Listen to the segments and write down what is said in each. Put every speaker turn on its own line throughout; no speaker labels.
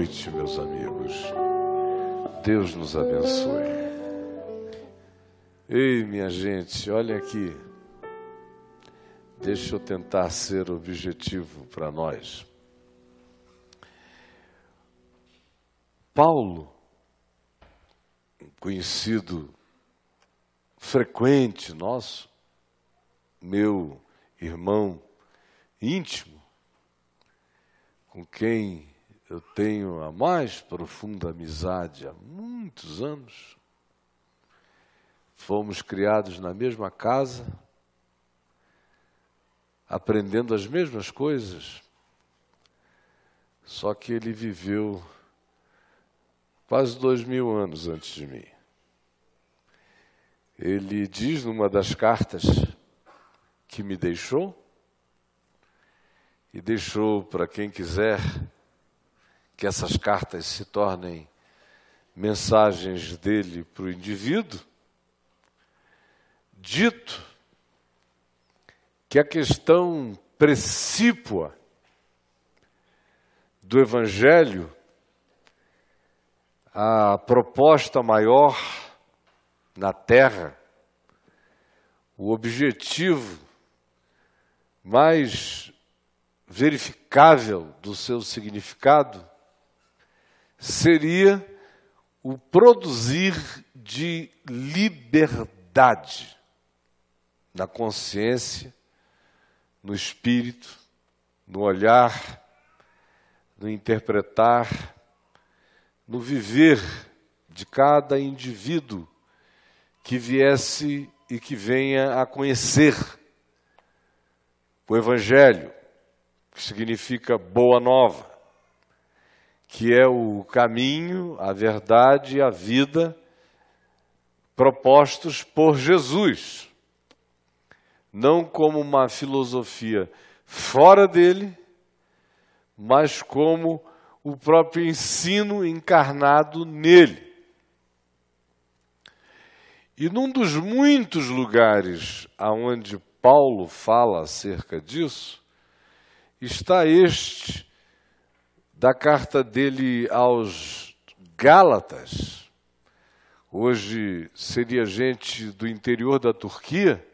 Noite, meus amigos. Deus nos abençoe. Ei, minha gente, olha aqui. Deixa eu tentar ser objetivo para nós. Paulo, conhecido frequente nosso, meu irmão íntimo, com quem eu tenho a mais profunda amizade há muitos anos. Fomos criados na mesma casa, aprendendo as mesmas coisas, só que ele viveu quase dois mil anos antes de mim. Ele diz numa das cartas que me deixou, e deixou para quem quiser que essas cartas se tornem mensagens dele para o indivíduo, dito que a questão precípua do Evangelho, a proposta maior na terra, o objetivo mais verificável do seu significado, seria o produzir de liberdade na consciência, no espírito, no olhar, no interpretar, no viver de cada indivíduo que viesse e que venha a conhecer o Evangelho, que significa boa nova que é o caminho, a verdade e a vida propostos por Jesus. Não como uma filosofia fora dele, mas como o próprio ensino encarnado nele. E num dos muitos lugares aonde Paulo fala acerca disso, está este da carta dele aos Gálatas, hoje seria gente do interior da Turquia,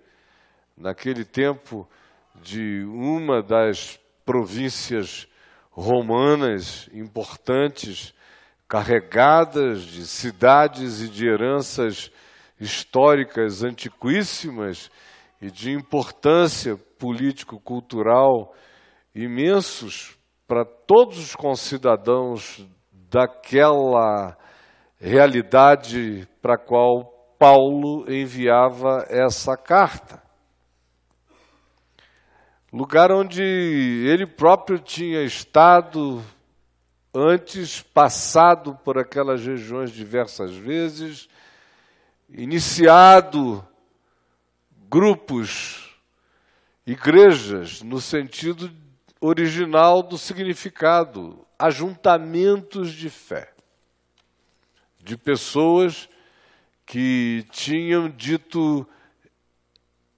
naquele tempo de uma das províncias romanas importantes, carregadas de cidades e de heranças históricas antiquíssimas e de importância político-cultural imensos para todos os concidadãos daquela realidade para a qual Paulo enviava essa carta. Lugar onde ele próprio tinha estado antes, passado por aquelas regiões diversas vezes, iniciado grupos, igrejas, no sentido original do significado, ajuntamentos de fé, de pessoas que tinham dito: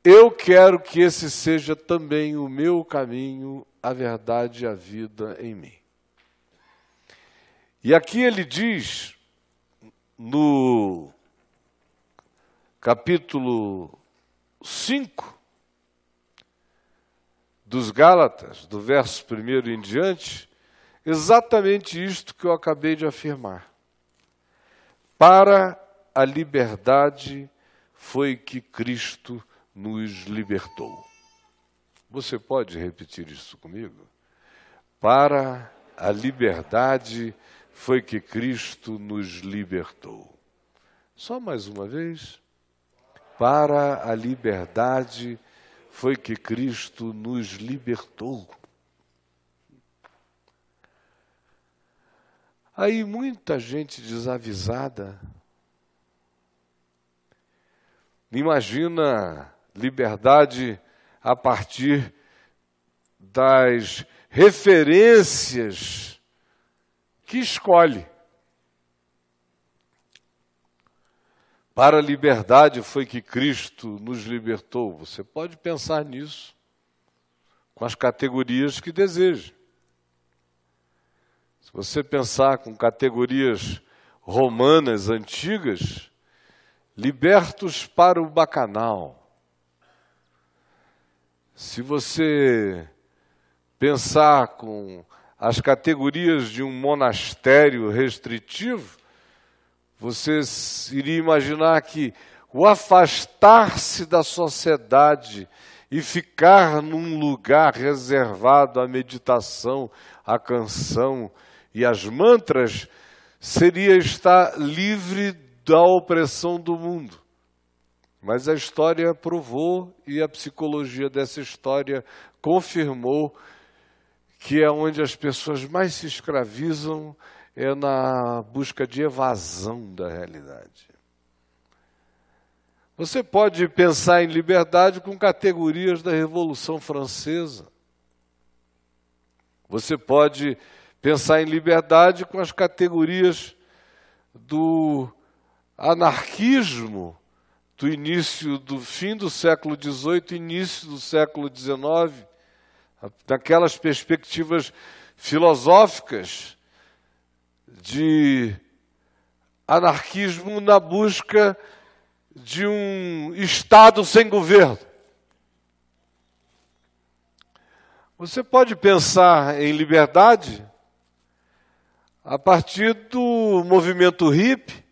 Eu quero que esse seja também o meu caminho, a verdade e a vida em mim. E aqui ele diz, no capítulo 5, dos Gálatas, do verso 1 em diante, exatamente isto que eu acabei de afirmar. Para a liberdade foi que Cristo nos libertou. Você pode repetir isso comigo? Para a liberdade foi que Cristo nos libertou. Só mais uma vez. Para a liberdade foi que Cristo nos libertou. Aí muita gente desavisada imagina liberdade a partir das referências que escolhe. Para a liberdade foi que Cristo nos libertou. Você pode pensar nisso com as categorias que deseja. Se você pensar com categorias romanas antigas, libertos para o bacanal. Se você pensar com as categorias de um monastério restritivo, você iria imaginar que o afastar-se da sociedade e ficar num lugar reservado à meditação, à canção e às mantras seria estar livre da opressão do mundo. Mas a história provou e a psicologia dessa história confirmou que é onde as pessoas mais se escravizam é na busca de evasão da realidade. Você pode pensar em liberdade com categorias da Revolução Francesa. Você pode pensar em liberdade com as categorias do anarquismo do início do fim do século XVIII, início do século XIX, daquelas perspectivas filosóficas de anarquismo na busca de um Estado sem governo. Você pode pensar em liberdade a partir do movimento hippie.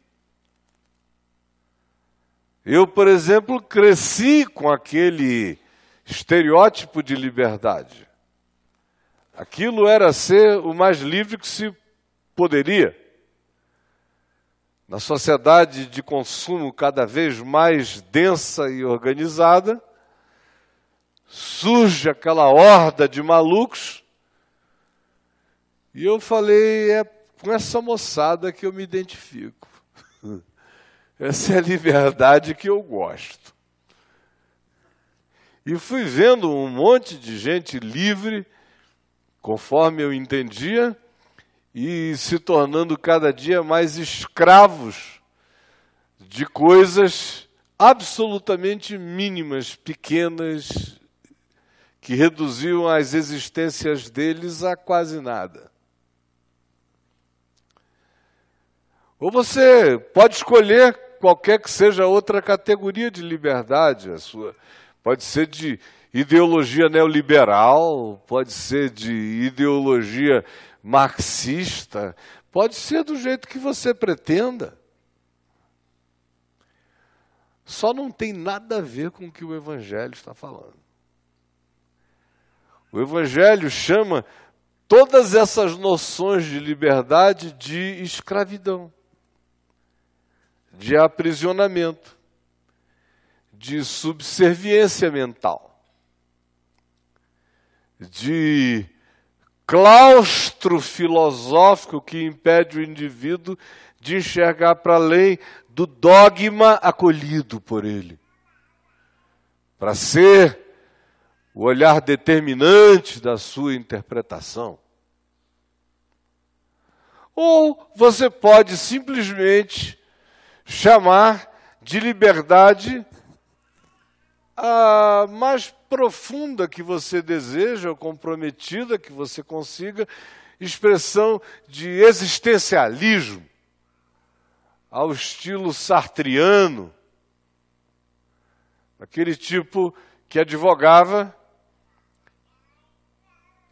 Eu, por exemplo, cresci com aquele estereótipo de liberdade. Aquilo era ser o mais livre que se poderia. Na sociedade de consumo cada vez mais densa e organizada, surge aquela horda de malucos. E eu falei, é com essa moçada que eu me identifico. Essa é a liberdade que eu gosto. E fui vendo um monte de gente livre, conforme eu entendia, e se tornando cada dia mais escravos de coisas absolutamente mínimas, pequenas, que reduziam as existências deles a quase nada. Ou você pode escolher qualquer que seja outra categoria de liberdade, a sua. Pode ser de ideologia neoliberal, pode ser de ideologia marxista, pode ser do jeito que você pretenda. Só não tem nada a ver com o que o Evangelho está falando. O Evangelho chama todas essas noções de liberdade de escravidão de aprisionamento, de subserviência mental, de claustro filosófico que impede o indivíduo de enxergar para além do dogma acolhido por ele. Para ser o olhar determinante da sua interpretação. Ou você pode simplesmente chamar de liberdade a mais profunda que você deseja, ou comprometida que você consiga, expressão de existencialismo, ao estilo sartriano, aquele tipo que advogava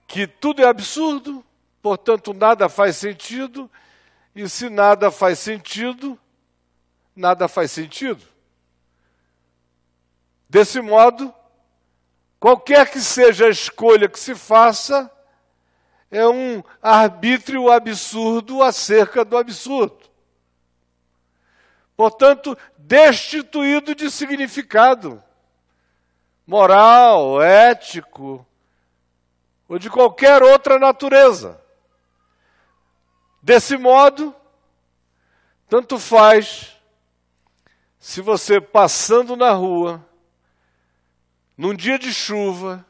que tudo é absurdo, portanto nada faz sentido, e se nada faz sentido, nada faz sentido. Desse modo, qualquer que seja a escolha que se faça, é um arbítrio absurdo acerca do absurdo. Portanto, destituído de significado moral, ético ou de qualquer outra natureza. Desse modo, tanto faz se você passando na rua, num dia de chuva,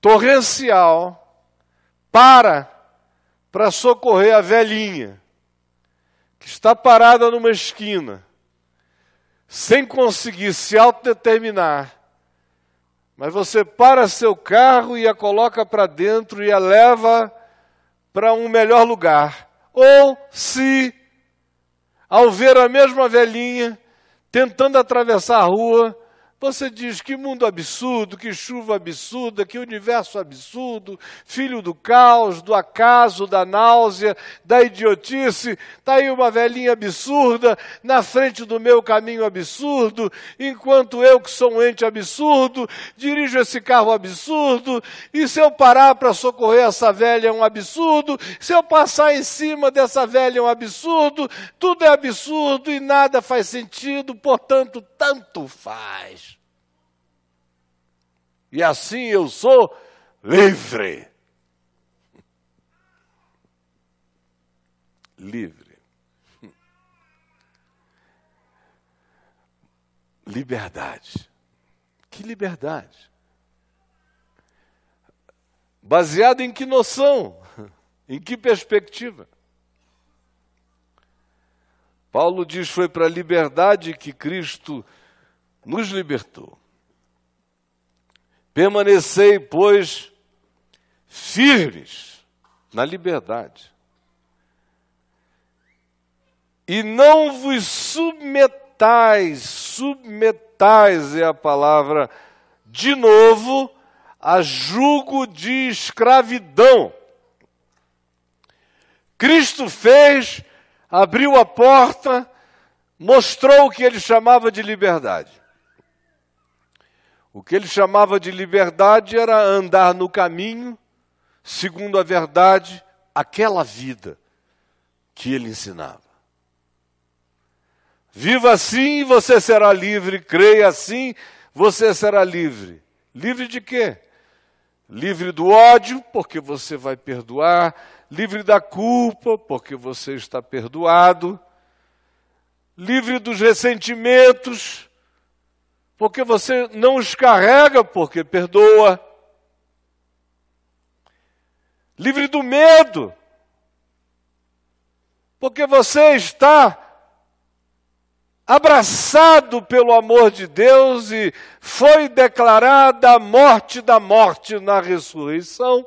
torrencial, para para socorrer a velhinha que está parada numa esquina, sem conseguir se autodeterminar, mas você para seu carro e a coloca para dentro e a leva para um melhor lugar. Ou se, ao ver a mesma velhinha tentando atravessar a rua, você diz que mundo absurdo, que chuva absurda, que universo absurdo, filho do caos, do acaso, da náusea, da idiotice. Está aí uma velhinha absurda na frente do meu caminho absurdo, enquanto eu, que sou um ente absurdo, dirijo esse carro absurdo. E se eu parar para socorrer essa velha é um absurdo, se eu passar em cima dessa velha é um absurdo, tudo é absurdo e nada faz sentido, portanto, tanto faz. E assim eu sou livre. Livre. Liberdade. Que liberdade? Baseado em que noção? Em que perspectiva? Paulo diz: foi para a liberdade que Cristo nos libertou. Permanecei, pois, firmes na liberdade. E não vos submetais, submetais é a palavra, de novo, a jugo de escravidão. Cristo fez, abriu a porta, mostrou o que ele chamava de liberdade. O que ele chamava de liberdade era andar no caminho, segundo a verdade, aquela vida que ele ensinava. Viva assim e você será livre, creia assim, você será livre. Livre de quê? Livre do ódio, porque você vai perdoar, livre da culpa, porque você está perdoado, livre dos ressentimentos, porque você não os carrega, porque perdoa. Livre do medo, porque você está abraçado pelo amor de Deus e foi declarada a morte da morte na ressurreição.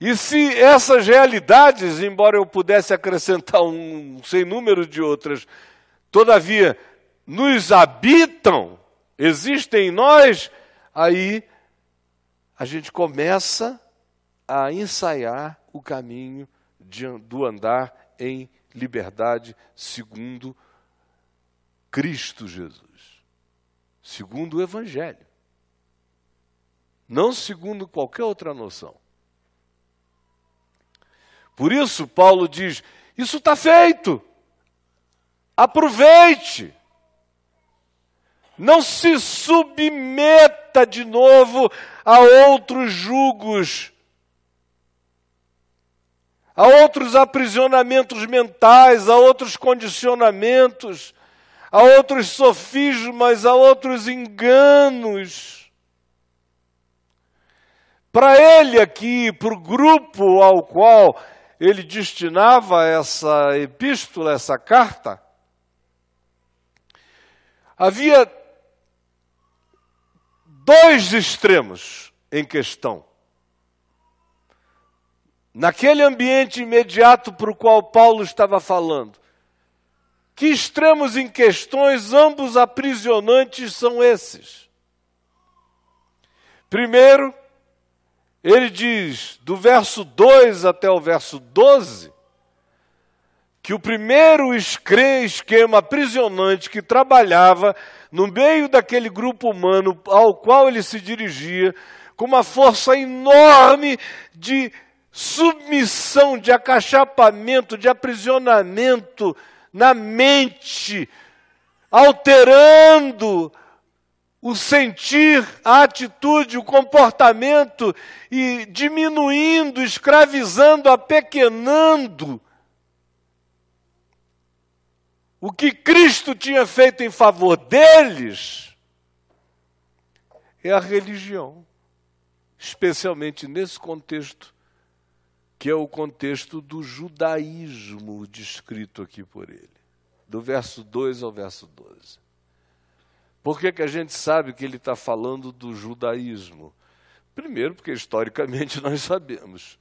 E se essas realidades, embora eu pudesse acrescentar um sem número de outras, todavia nos habitam, existem em nós, aí a gente começa a ensaiar o caminho de, do andar em liberdade segundo Cristo Jesus, segundo o Evangelho, não segundo qualquer outra noção. Por isso, Paulo diz: Isso está feito. Aproveite. Não se submeta de novo a outros jugos, a outros aprisionamentos mentais, a outros condicionamentos, a outros sofismas, a outros enganos. Para ele aqui, para o grupo ao qual ele destinava essa epístola, essa carta, havia dois extremos em questão. Naquele ambiente imediato para o qual Paulo estava falando. Que extremos em questões, ambos aprisionantes, são esses? Primeiro, ele diz, do verso 2 até o verso 12, que o primeiro esquema aprisionante que trabalhava no meio daquele grupo humano ao qual ele se dirigia, com uma força enorme de submissão, de acachapamento, de aprisionamento na mente, alterando o sentir, a atitude, o comportamento e diminuindo, escravizando, apequenando o que Cristo tinha feito em favor deles é a religião, especialmente nesse contexto, que é o contexto do judaísmo descrito aqui por ele, do verso 2 ao verso 12. Por que, que a gente sabe que ele está falando do judaísmo? Primeiro, porque historicamente nós sabemos.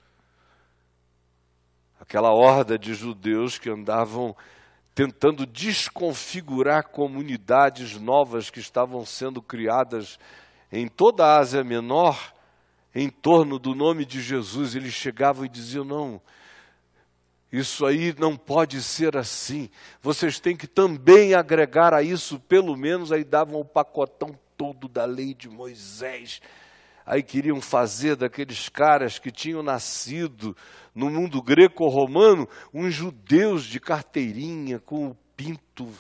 Aquela horda de judeus que andavam tentando desconfigurar comunidades novas que estavam sendo criadas em toda a Ásia Menor, em torno do nome de Jesus. Eles chegavam e diziam: não, isso aí não pode ser assim. Vocês têm que também agregar a isso, pelo menos aí davam o pacotão todo da lei de Moisés. Aí queriam fazer daqueles caras que tinham nascido no mundo greco-romano uns judeus de carteirinha, com o pinto,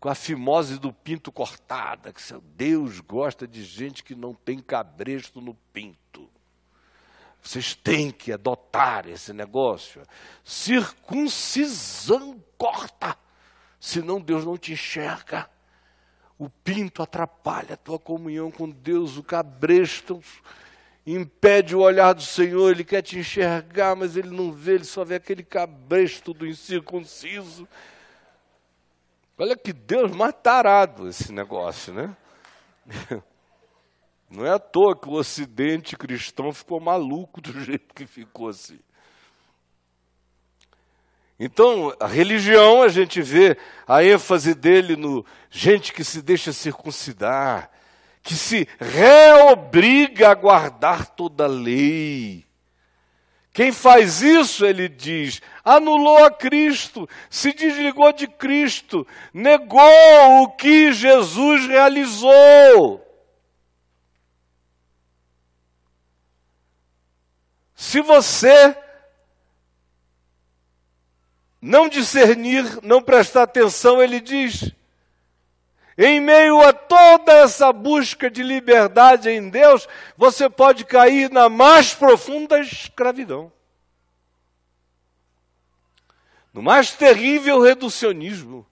com a fimose do pinto cortada. Que Deus gosta de gente que não tem cabresto no pinto. Vocês têm que adotar esse negócio. Circuncisão corta, senão Deus não te enxerga. O pinto atrapalha a tua comunhão com Deus, o cabresto impede o olhar do Senhor, ele quer te enxergar, mas ele não vê, ele só vê aquele cabresto do incircunciso. Olha que Deus mais tarado esse negócio, né? Não é à toa que o ocidente cristão ficou maluco do jeito que ficou assim. Então, a religião, a gente vê a ênfase dele no gente que se deixa circuncidar, que se reobriga a guardar toda a lei. Quem faz isso, ele diz, anulou a Cristo, se desligou de Cristo, negou o que Jesus realizou. Se você não discernir, não prestar atenção, ele diz, em meio a toda essa busca de liberdade em Deus, você pode cair na mais profunda escravidão. No mais terrível reducionismo.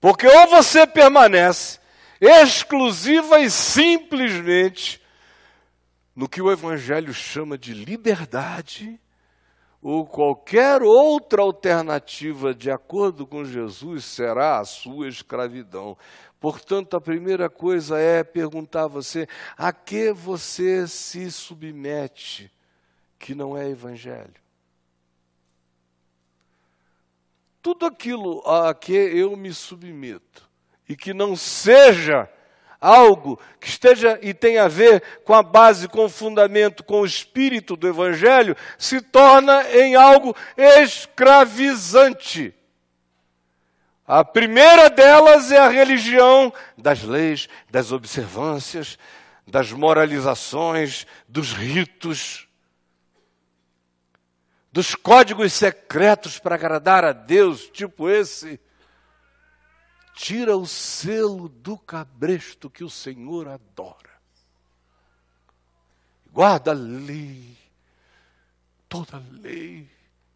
Porque ou você permanece exclusiva e simplesmente no que o Evangelho chama de liberdade, ou qualquer outra alternativa de acordo com Jesus será a sua escravidão. Portanto, a primeira coisa é perguntar a você: a que você se submete que não é Evangelho? Tudo aquilo a que eu me submeto e que não seja algo que esteja e tenha a ver com a base, com o fundamento, com o espírito do Evangelho, se torna em algo escravizante. A primeira delas é a religião das leis, das observâncias, das moralizações, dos ritos, dos códigos secretos para agradar a Deus, tipo esse tira o selo do cabresto que o Senhor adora. Guarda a lei, toda a lei,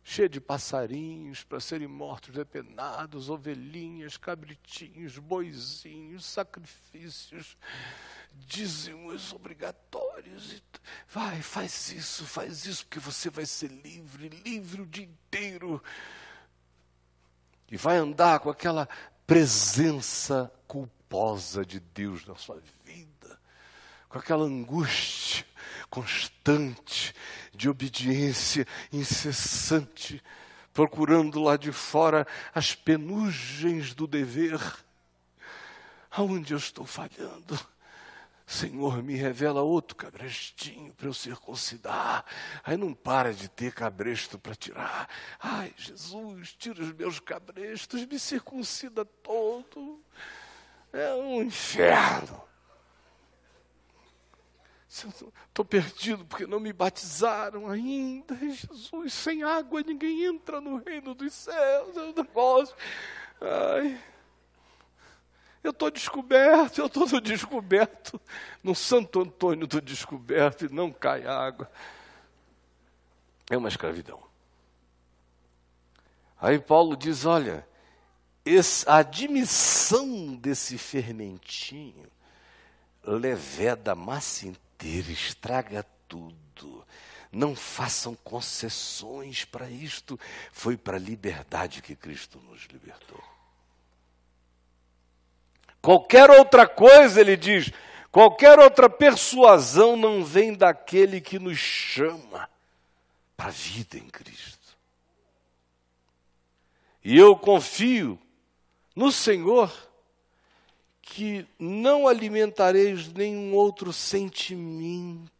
cheia de passarinhos para serem mortos, depenados, ovelhinhas, cabritinhos, boizinhos, sacrifícios, dízimos obrigatórios. Vai, faz isso, faz isso, porque você vai ser livre, livre o dia inteiro. E vai andar com aquela presença culposa de Deus na sua vida, com aquela angústia constante de obediência incessante, procurando lá de fora as penugens do dever. Aonde eu estou falhando? Senhor, me revela outro cabrestinho para eu circuncidar. Aí não para de ter cabresto para tirar. Ai, Jesus, tira os meus cabrestos, me circuncida todo. É um inferno. Estou perdido porque não me batizaram ainda. Jesus, sem água ninguém entra no reino dos céus. É um negócio. Ai. Eu estou descoberto, eu estou descoberto, no Santo Antônio do descoberto e não cai água. É uma escravidão. Aí Paulo diz: olha, esse, a admissão desse fermentinho leveda a massa inteira, estraga tudo. Não façam concessões para isto. Foi para a liberdade que Cristo nos libertou. Qualquer outra coisa, ele diz, qualquer outra persuasão não vem daquele que nos chama para a vida em Cristo. E eu confio no Senhor que não alimentareis nenhum outro sentimento.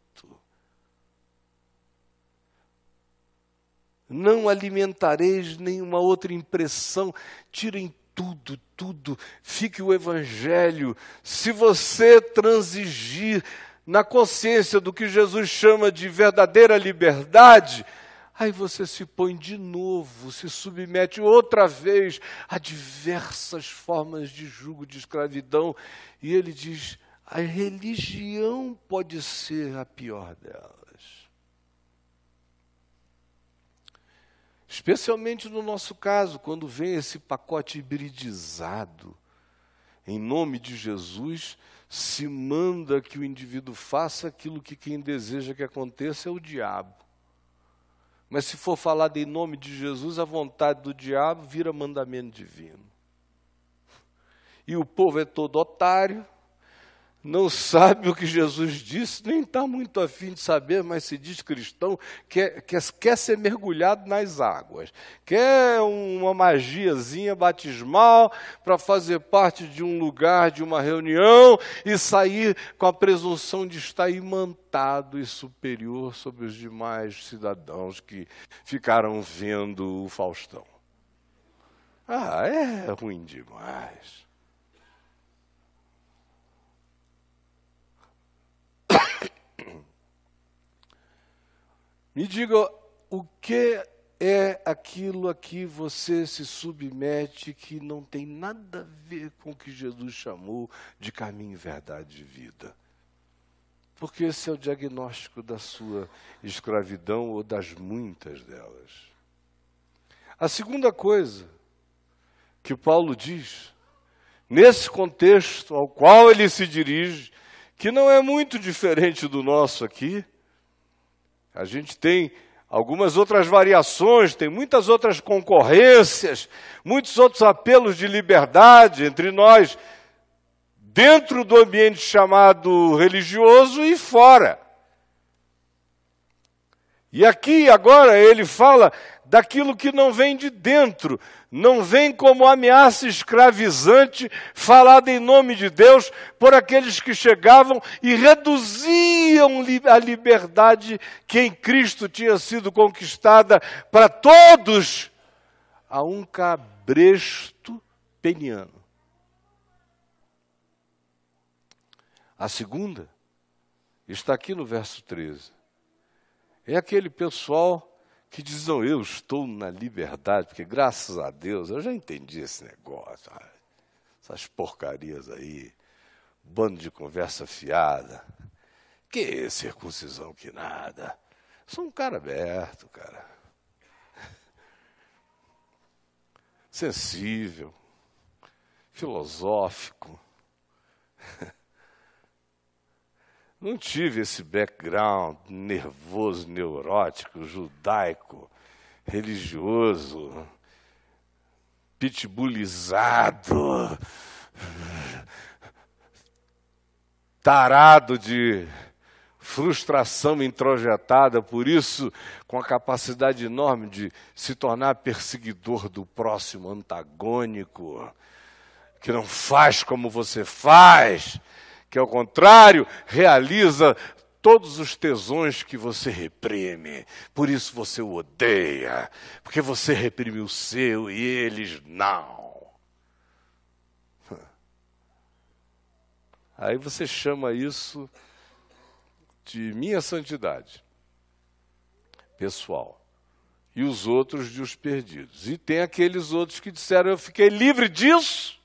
Não alimentareis nenhuma outra impressão. Tirem tudo, tudo. Fique o Evangelho. Se você transigir na consciência do que Jesus chama de verdadeira liberdade, Aí você se põe de novo, se submete outra vez a diversas formas de jugo, de escravidão. E ele diz: a religião pode ser a pior delas. Especialmente no nosso caso, quando vem esse pacote hibridizado, em nome de Jesus, se manda que o indivíduo faça aquilo que quem deseja que aconteça é o diabo. Mas se for falado em nome de Jesus, a vontade do diabo vira mandamento divino. E o povo é todo otário, não sabe o que Jesus disse, nem está muito afim de saber, mas se diz cristão, quer, quer, quer ser mergulhado nas águas, quer uma magiazinha batismal para fazer parte de um lugar, de uma reunião e sair com a presunção de estar imantado e superior sobre os demais cidadãos que ficaram vendo o Faustão. Ah, é ruim demais. Me diga o que é aquilo a que você se submete que não tem nada a ver com o que Jesus chamou de caminho, verdade e vida. Porque esse é o diagnóstico da sua escravidão ou das muitas delas. A segunda coisa que Paulo diz, nesse contexto ao qual ele se dirige, que não é muito diferente do nosso aqui, a gente tem algumas outras variações, tem muitas outras concorrências, muitos outros apelos de liberdade entre nós, dentro do ambiente chamado religioso e fora. E aqui agora ele fala daquilo que não vem de dentro, não vem como ameaça escravizante falada em nome de Deus por aqueles que chegavam e reduziam a liberdade que em Cristo tinha sido conquistada para todos a um cabresto peniano. A segunda está aqui no verso 13. É aquele pessoal que diz, não, eu estou na liberdade, porque graças a Deus eu já entendi esse negócio, essas porcarias aí, bando de conversa fiada, que circuncisão que nada. Sou um cara aberto, cara. Sensível, filosófico. Não tive esse background nervoso, neurótico, judaico, religioso, pitbullizado, tarado de frustração introjetada, por isso, com a capacidade enorme de se tornar perseguidor do próximo, antagônico, que não faz como você faz que ao contrário, realiza todos os tesões que você reprime. Por isso você o odeia, porque você reprime o seu e eles não. Aí você chama isso de minha santidade pessoal. E os outros de os perdidos. E tem aqueles outros que disseram: Eu fiquei livre disso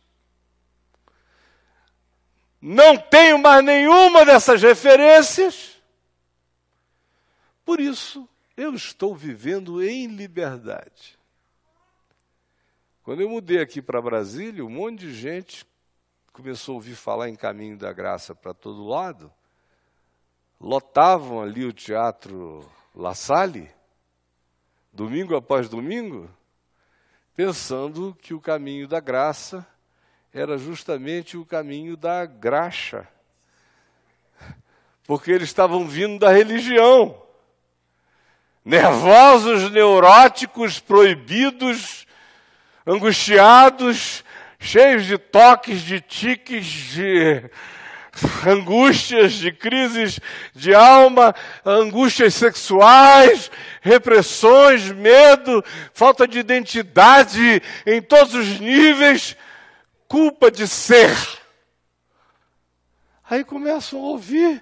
não tenho mais nenhuma dessas referências, por isso eu estou vivendo em liberdade. Quando eu mudei aqui para Brasília, um monte de gente começou a ouvir falar em caminho da graça para todo lado, lotavam ali o teatro La Salle, domingo após domingo, pensando que o caminho da graça era justamente o caminho da graxa. Porque eles estavam vindo da religião. Nervosos, neuróticos, proibidos, angustiados, cheios de toques, de tiques, de angústias, de crises de alma, angústias sexuais, repressões, medo, falta de identidade em todos os níveis, culpa de ser. Aí começam a ouvir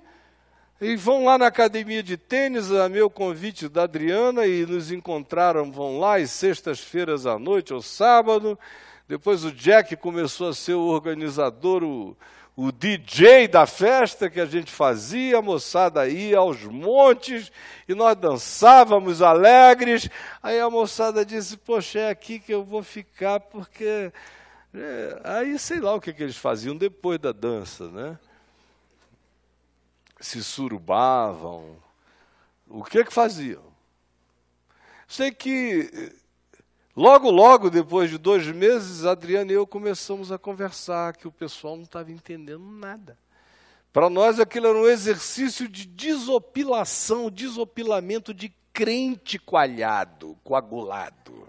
e vão lá na academia de tênis, a meu convite da Adriana, e nos encontraram, vão lá, e sextas-feiras à noite ou sábado. Depois o Jack começou a ser o organizador, o, o DJ da festa que a gente fazia, a moçada ia aos montes e nós dançávamos alegres. Aí a moçada disse: Poxa, é aqui que eu vou ficar, porque. É, aí sei lá o que, que eles faziam depois da dança, né? Se surubavam. O que que faziam? Sei que Logo, logo, depois de dois meses, Adriana e eu começamos a conversar, que o pessoal não estava entendendo nada. Para nós, aquilo era um exercício de desopilação, desopilamento de crente coalhado, coagulado.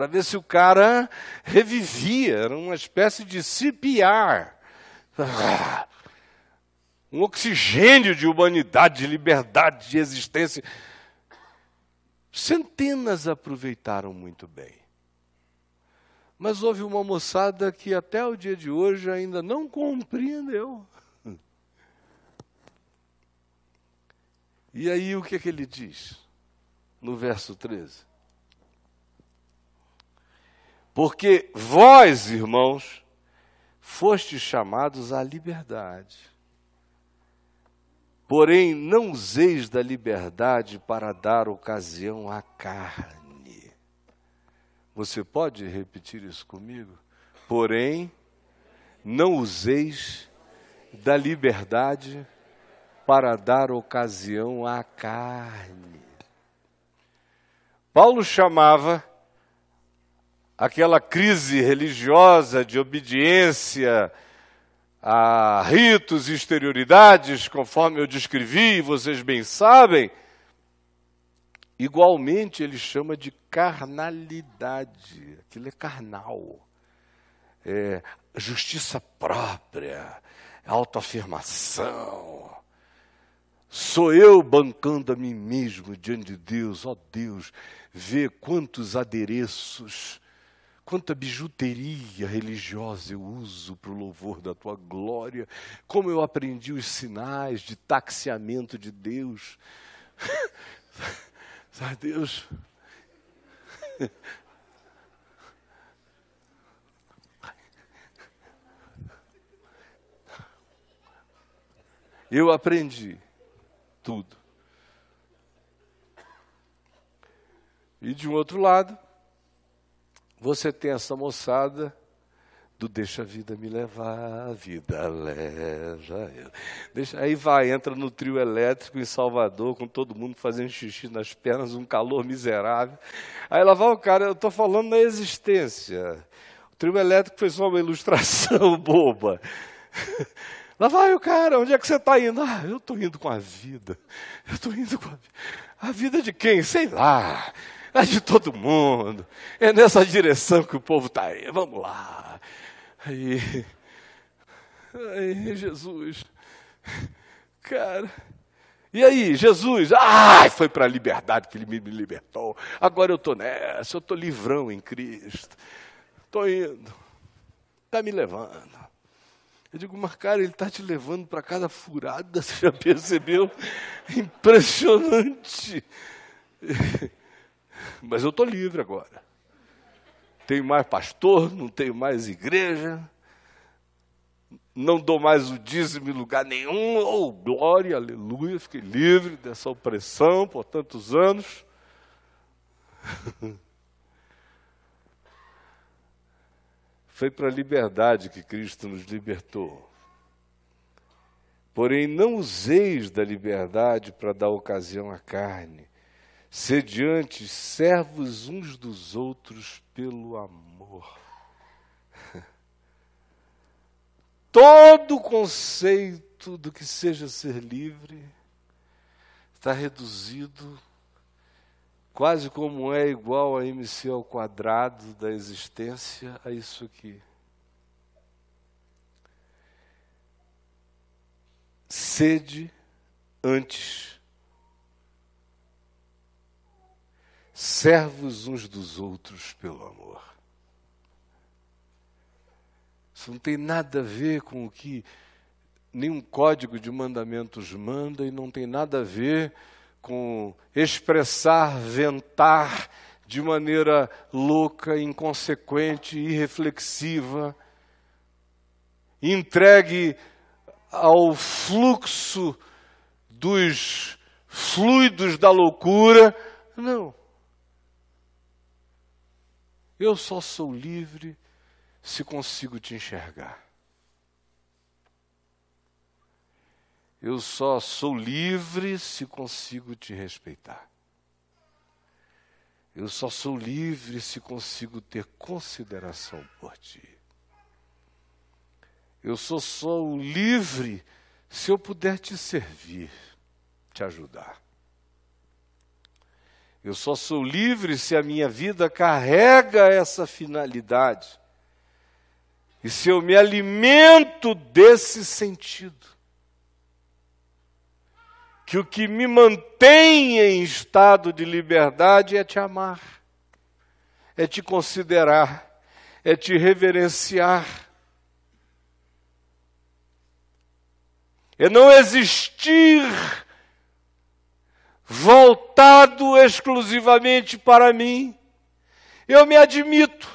Para ver se o cara revivia, era uma espécie de CPR. Um oxigênio de humanidade, de liberdade, de existência. Centenas aproveitaram muito bem. Mas houve uma moçada que até o dia de hoje ainda não compreendeu. E aí o que, é que ele diz? No verso 13. Porque vós, irmãos, fostes chamados à liberdade. Porém, não useis da liberdade para dar ocasião à carne. Você pode repetir isso comigo? Porém, não useis da liberdade para dar ocasião à carne. Paulo chamava aquela crise religiosa de obediência, a ritos e exterioridades, conforme eu descrevi, e vocês bem sabem, igualmente ele chama de carnalidade. Aquilo é carnal. É justiça própria, autoafirmação. Sou eu bancando a mim mesmo diante de Deus, ó oh Deus, vê quantos adereços quanta bijuteria religiosa eu uso para o louvor da tua glória, como eu aprendi os sinais de taxiamento de Deus. Sabe, Deus. Eu aprendi tudo. E de um outro lado, você tem essa moçada do deixa a vida me levar, a vida leva. Deixa, aí vai, entra no trio elétrico em Salvador, com todo mundo fazendo xixi nas pernas, um calor miserável. Aí lá vai o cara, eu estou falando na existência. O trio elétrico foi só uma ilustração boba. Lá vai o cara, onde é que você está indo? Ah, eu estou indo com a vida. Eu estou indo com a vida. A vida de quem? Sei lá é de todo mundo. É nessa direção que o povo está aí. Vamos lá. Aí, aí, Jesus. Cara. E aí, Jesus? Ai, foi para a liberdade que ele me libertou. Agora eu estou nessa, eu estou livrão em Cristo. Estou indo. Está me levando. Eu digo, mas cara, ele está te levando para cada furada, você já percebeu? Impressionante. Mas eu estou livre agora. Tenho mais pastor, não tenho mais igreja, não dou mais o dízimo em lugar nenhum. Oh, glória, aleluia, fiquei livre dessa opressão por tantos anos. Foi para a liberdade que Cristo nos libertou. Porém, não useis da liberdade para dar ocasião à carne, sediantes, servos uns dos outros pelo amor. todo o conceito do que seja ser livre está reduzido quase como é igual a mc ao quadrado da existência a isso aqui. Sede antes, servos uns dos outros pelo amor. Isso não tem nada a ver com o que nenhum código de mandamentos manda e não tem nada a ver com expressar, ventar de maneira louca, inconsequente, irreflexiva, entregue ao fluxo dos fluidos da loucura. Não. Eu só sou livre se consigo te enxergar. Eu só sou livre se consigo te respeitar. Eu só sou livre se consigo ter consideração por ti. Eu só sou livre se eu puder te servir, te ajudar. Eu só sou livre se a minha vida carrega essa finalidade. E se eu me alimento desse sentido que o que me mantém em estado de liberdade é te amar, é te considerar, é te reverenciar. É não existir voltado exclusivamente para mim. Eu me admito,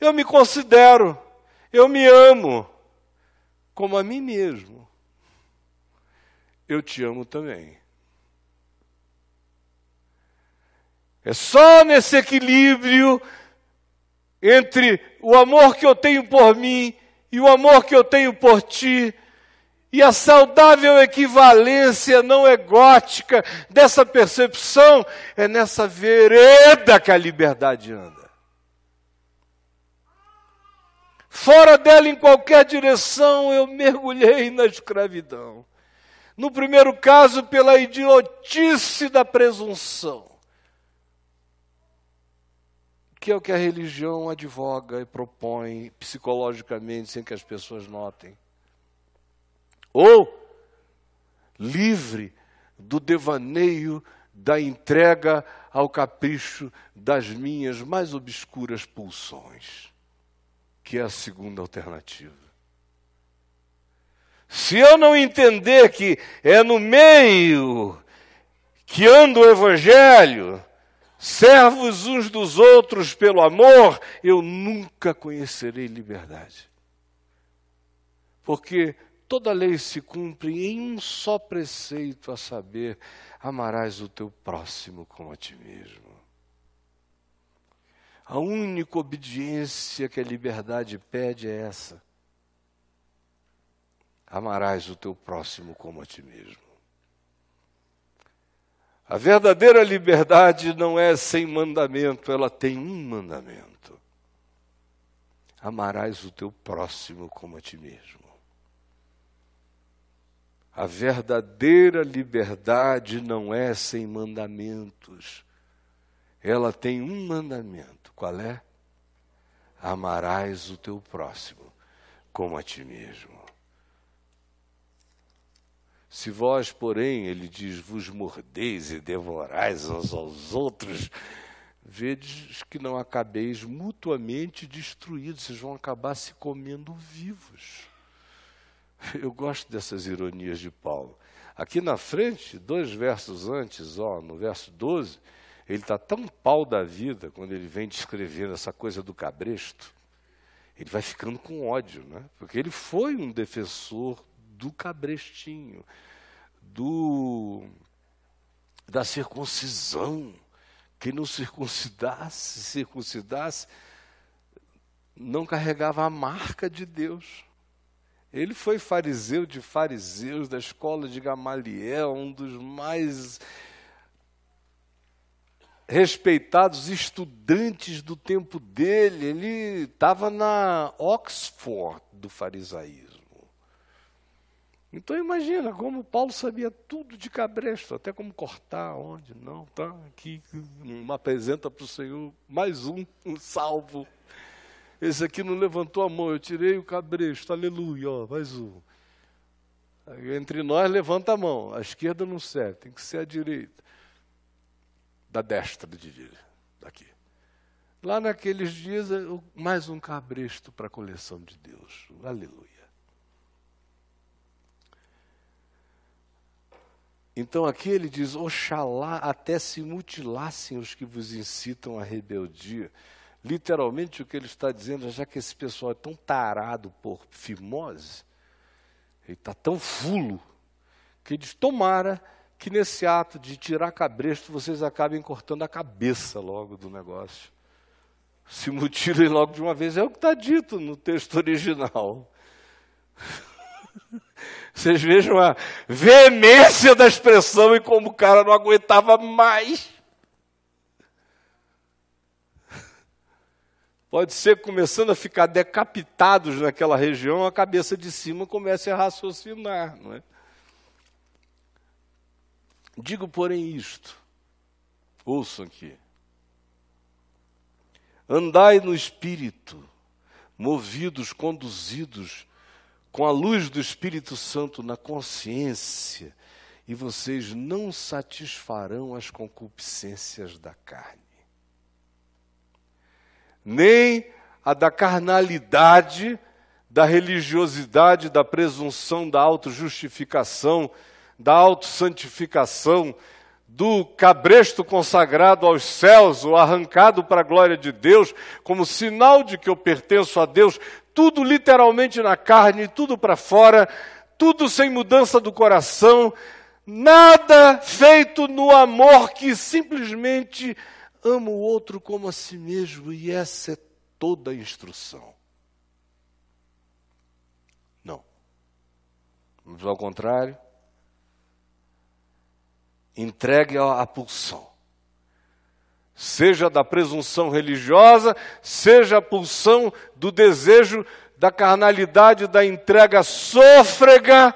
eu me considero, eu me amo como a mim mesmo eu te amo também. É só nesse equilíbrio entre o amor que eu tenho por mim e o amor que eu tenho por ti, e a saudável equivalência não egótica dessa percepção, é nessa vereda que a liberdade anda. Fora dela, em qualquer direção, eu mergulhei na escravidão. No primeiro caso, pela idiotice da presunção, que é o que a religião advoga e propõe psicologicamente, sem que as pessoas notem. Ou livre do devaneio da entrega ao capricho das minhas mais obscuras pulsões, que é a segunda alternativa. Se eu não entender que é no meio que anda o Evangelho, servos uns dos outros pelo amor, eu nunca conhecerei liberdade. Porque toda lei se cumpre em um só preceito, a saber, amarás o teu próximo como a ti mesmo. A única obediência que a liberdade pede é essa amarás o teu próximo como a ti mesmo. A verdadeira liberdade não é sem mandamento, ela tem um mandamento: amarás o teu próximo como a ti mesmo. A verdadeira liberdade não é sem mandamentos, ela tem um mandamento: qual é? Amarás o teu próximo como a ti mesmo. Se vós, porém, ele diz, vos mordeis e devorais uns aos outros, vedes que não acabeis mutuamente destruídos, vocês vão acabar se comendo vivos. Eu gosto dessas ironias de Paulo. Aqui na frente, dois versos antes, ó, no verso 12, ele está tão pau da vida quando ele vem descrevendo essa coisa do cabresto. Ele vai ficando com ódio, né? porque ele foi um defensor do cabrestinho, do da circuncisão. Quem não circuncidasse, circuncidasse, não carregava a marca de Deus. Ele foi fariseu de fariseus da escola de Gamaliel, um dos mais respeitados estudantes do tempo dele. Ele estava na Oxford do farisaísmo. Então imagina como Paulo sabia tudo de cabresto, até como cortar, onde, não, tá aqui, apresenta para o Senhor, mais um, um salvo. Esse aqui não levantou a mão, eu tirei o cabresto, aleluia, ó, mais um. Entre nós, levanta a mão. A esquerda não serve, tem que ser a direita. Da destra de daqui. Lá naqueles dias, mais um cabresto para a coleção de Deus. Aleluia. Então aqui ele diz: Oxalá até se mutilassem os que vos incitam à rebeldia. Literalmente o que ele está dizendo é já que esse pessoal é tão tarado por fimose, ele está tão fulo, que diz: tomara que nesse ato de tirar cabresto vocês acabem cortando a cabeça logo do negócio. Se mutilem logo de uma vez. É o que está dito no texto original. Vocês vejam a veemência da expressão e como o cara não aguentava mais. Pode ser começando a ficar decapitados naquela região, a cabeça de cima começa a raciocinar, não é? Digo, porém, isto. Ouçam aqui. Andai no espírito, movidos, conduzidos com a luz do Espírito Santo na consciência, e vocês não satisfarão as concupiscências da carne nem a da carnalidade, da religiosidade, da presunção, da autojustificação, da autossantificação, do cabresto consagrado aos céus, ou arrancado para a glória de Deus, como sinal de que eu pertenço a Deus, tudo literalmente na carne, tudo para fora, tudo sem mudança do coração, nada feito no amor que simplesmente ama o outro como a si mesmo, e essa é toda a instrução. Não. Vamos ao contrário. Entregue a pulsão. Seja da presunção religiosa, seja a pulsão do desejo da carnalidade, da entrega sôfrega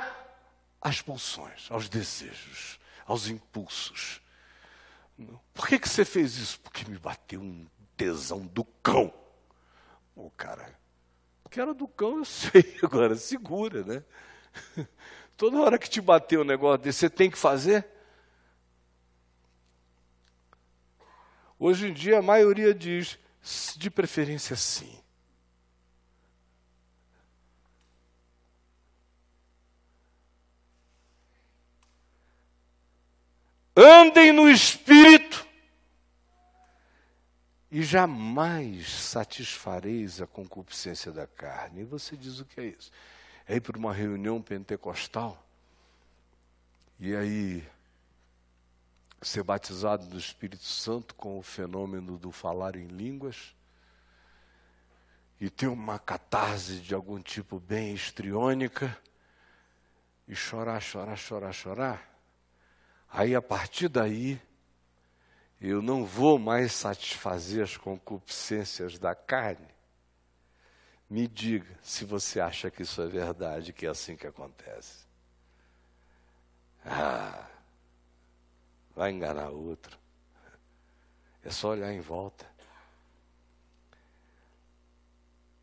às pulsões, aos desejos, aos impulsos por que, que você fez isso? Porque me bateu um tesão do cão. O cara, que era do cão, eu sei, agora segura, né? Toda hora que te bateu um negócio desse, você tem que fazer. Hoje em dia a maioria diz, de preferência sim. Andem no espírito e jamais satisfareis a concupiscência da carne. E você diz o que é isso? É ir para uma reunião pentecostal e aí ser batizado do Espírito Santo com o fenômeno do falar em línguas e ter uma catarse de algum tipo bem estriônica e chorar, chorar, chorar, chorar. Aí a partir daí eu não vou mais satisfazer as concupiscências da carne. Me diga se você acha que isso é verdade, que é assim que acontece. Ah, vai enganar outro. É só olhar em volta.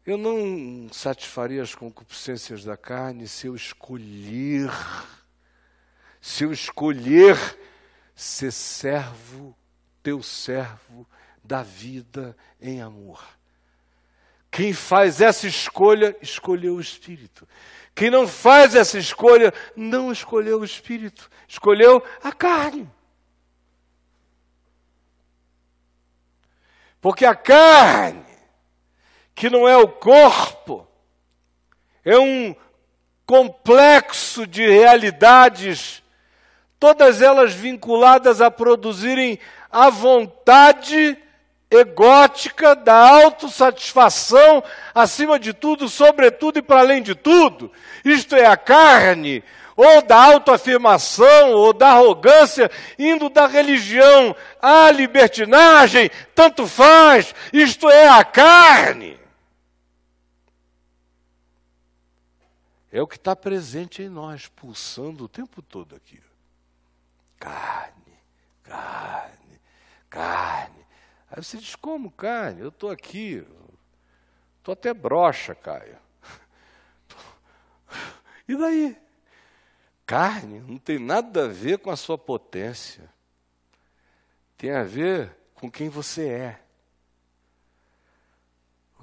Eu não satisfaria as concupiscências da carne se eu escolher, se eu escolher ser servo teu servo da vida em amor. Quem faz essa escolha, escolheu o Espírito. Quem não faz essa escolha, não escolheu o Espírito, escolheu a carne. Porque a carne, que não é o corpo, é um complexo de realidades, todas elas vinculadas a produzirem a vontade egótica da autossatisfação, acima de tudo, sobretudo e para além de tudo. Isto é a carne, ou da autoafirmação, ou da arrogância, indo da religião à libertinagem, tanto faz, isto é a carne. é o que está presente em nós, pulsando o tempo todo aqui. Carne, carne, carne. Aí você diz: como carne? Eu estou aqui, estou até broxa, Caio. E daí? Carne não tem nada a ver com a sua potência. Tem a ver com quem você é.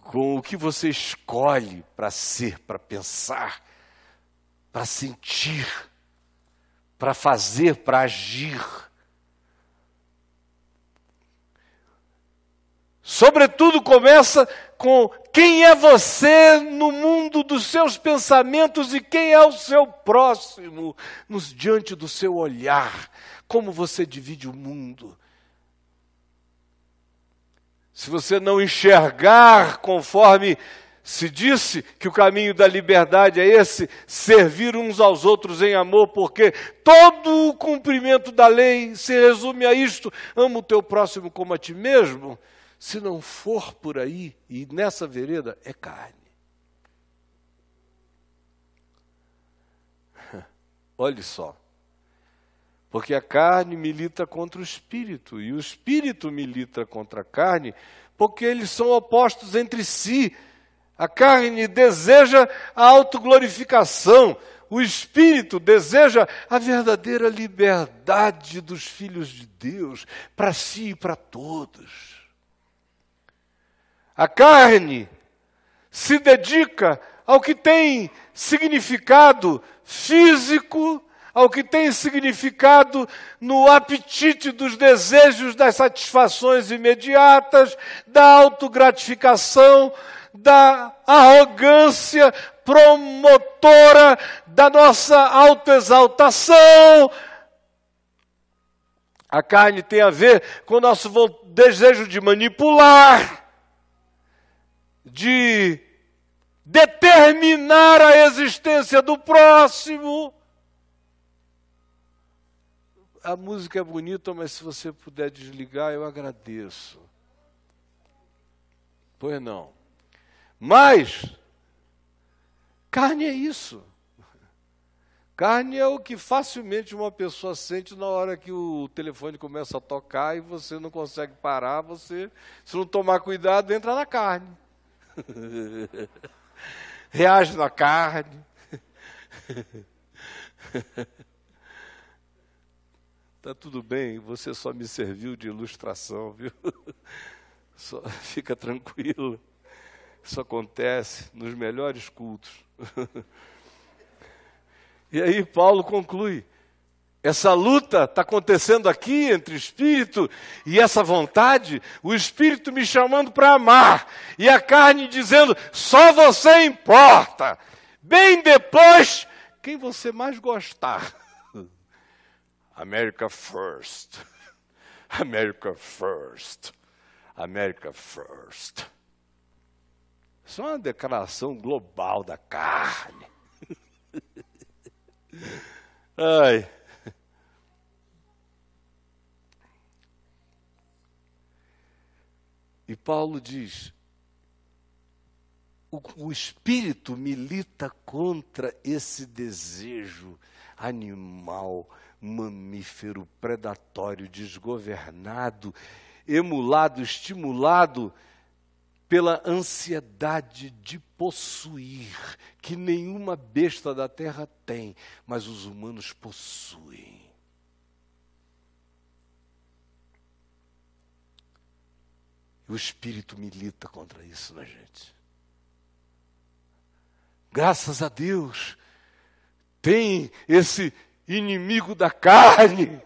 Com o que você escolhe para ser, para pensar, para sentir, para fazer, para agir. Sobretudo começa com quem é você no mundo dos seus pensamentos e quem é o seu próximo nos, diante do seu olhar. Como você divide o mundo. Se você não enxergar conforme se disse que o caminho da liberdade é esse, servir uns aos outros em amor, porque todo o cumprimento da lei se resume a isto: ama o teu próximo como a ti mesmo. Se não for por aí e nessa vereda, é carne. Olhe só. Porque a carne milita contra o espírito, e o espírito milita contra a carne, porque eles são opostos entre si. A carne deseja a autoglorificação, o espírito deseja a verdadeira liberdade dos filhos de Deus, para si e para todos. A carne se dedica ao que tem significado físico, ao que tem significado no apetite dos desejos, das satisfações imediatas, da autogratificação, da arrogância promotora da nossa autoexaltação. A carne tem a ver com o nosso desejo de manipular, de determinar a existência do próximo. A música é bonita, mas se você puder desligar, eu agradeço. Pois não. Mas, carne é isso. Carne é o que facilmente uma pessoa sente na hora que o telefone começa a tocar e você não consegue parar, você, se não tomar cuidado, entra na carne. Reage na carne. Tá tudo bem, você só me serviu de ilustração, viu? Só, fica tranquilo. Isso acontece nos melhores cultos. E aí Paulo conclui: essa luta está acontecendo aqui entre espírito e essa vontade, o espírito me chamando para amar, e a carne dizendo: só você importa. Bem depois, quem você mais gostar. America first. America first. America first. Isso é uma declaração global da carne. Ai. E Paulo diz: o, o, espírito milita contra esse desejo animal, mamífero, predatório, desgovernado, emulado, estimulado pela ansiedade de possuir, que nenhuma besta da terra tem, mas os humanos possuem. E o Espírito milita contra isso na gente. Graças a Deus, tem esse inimigo da carne,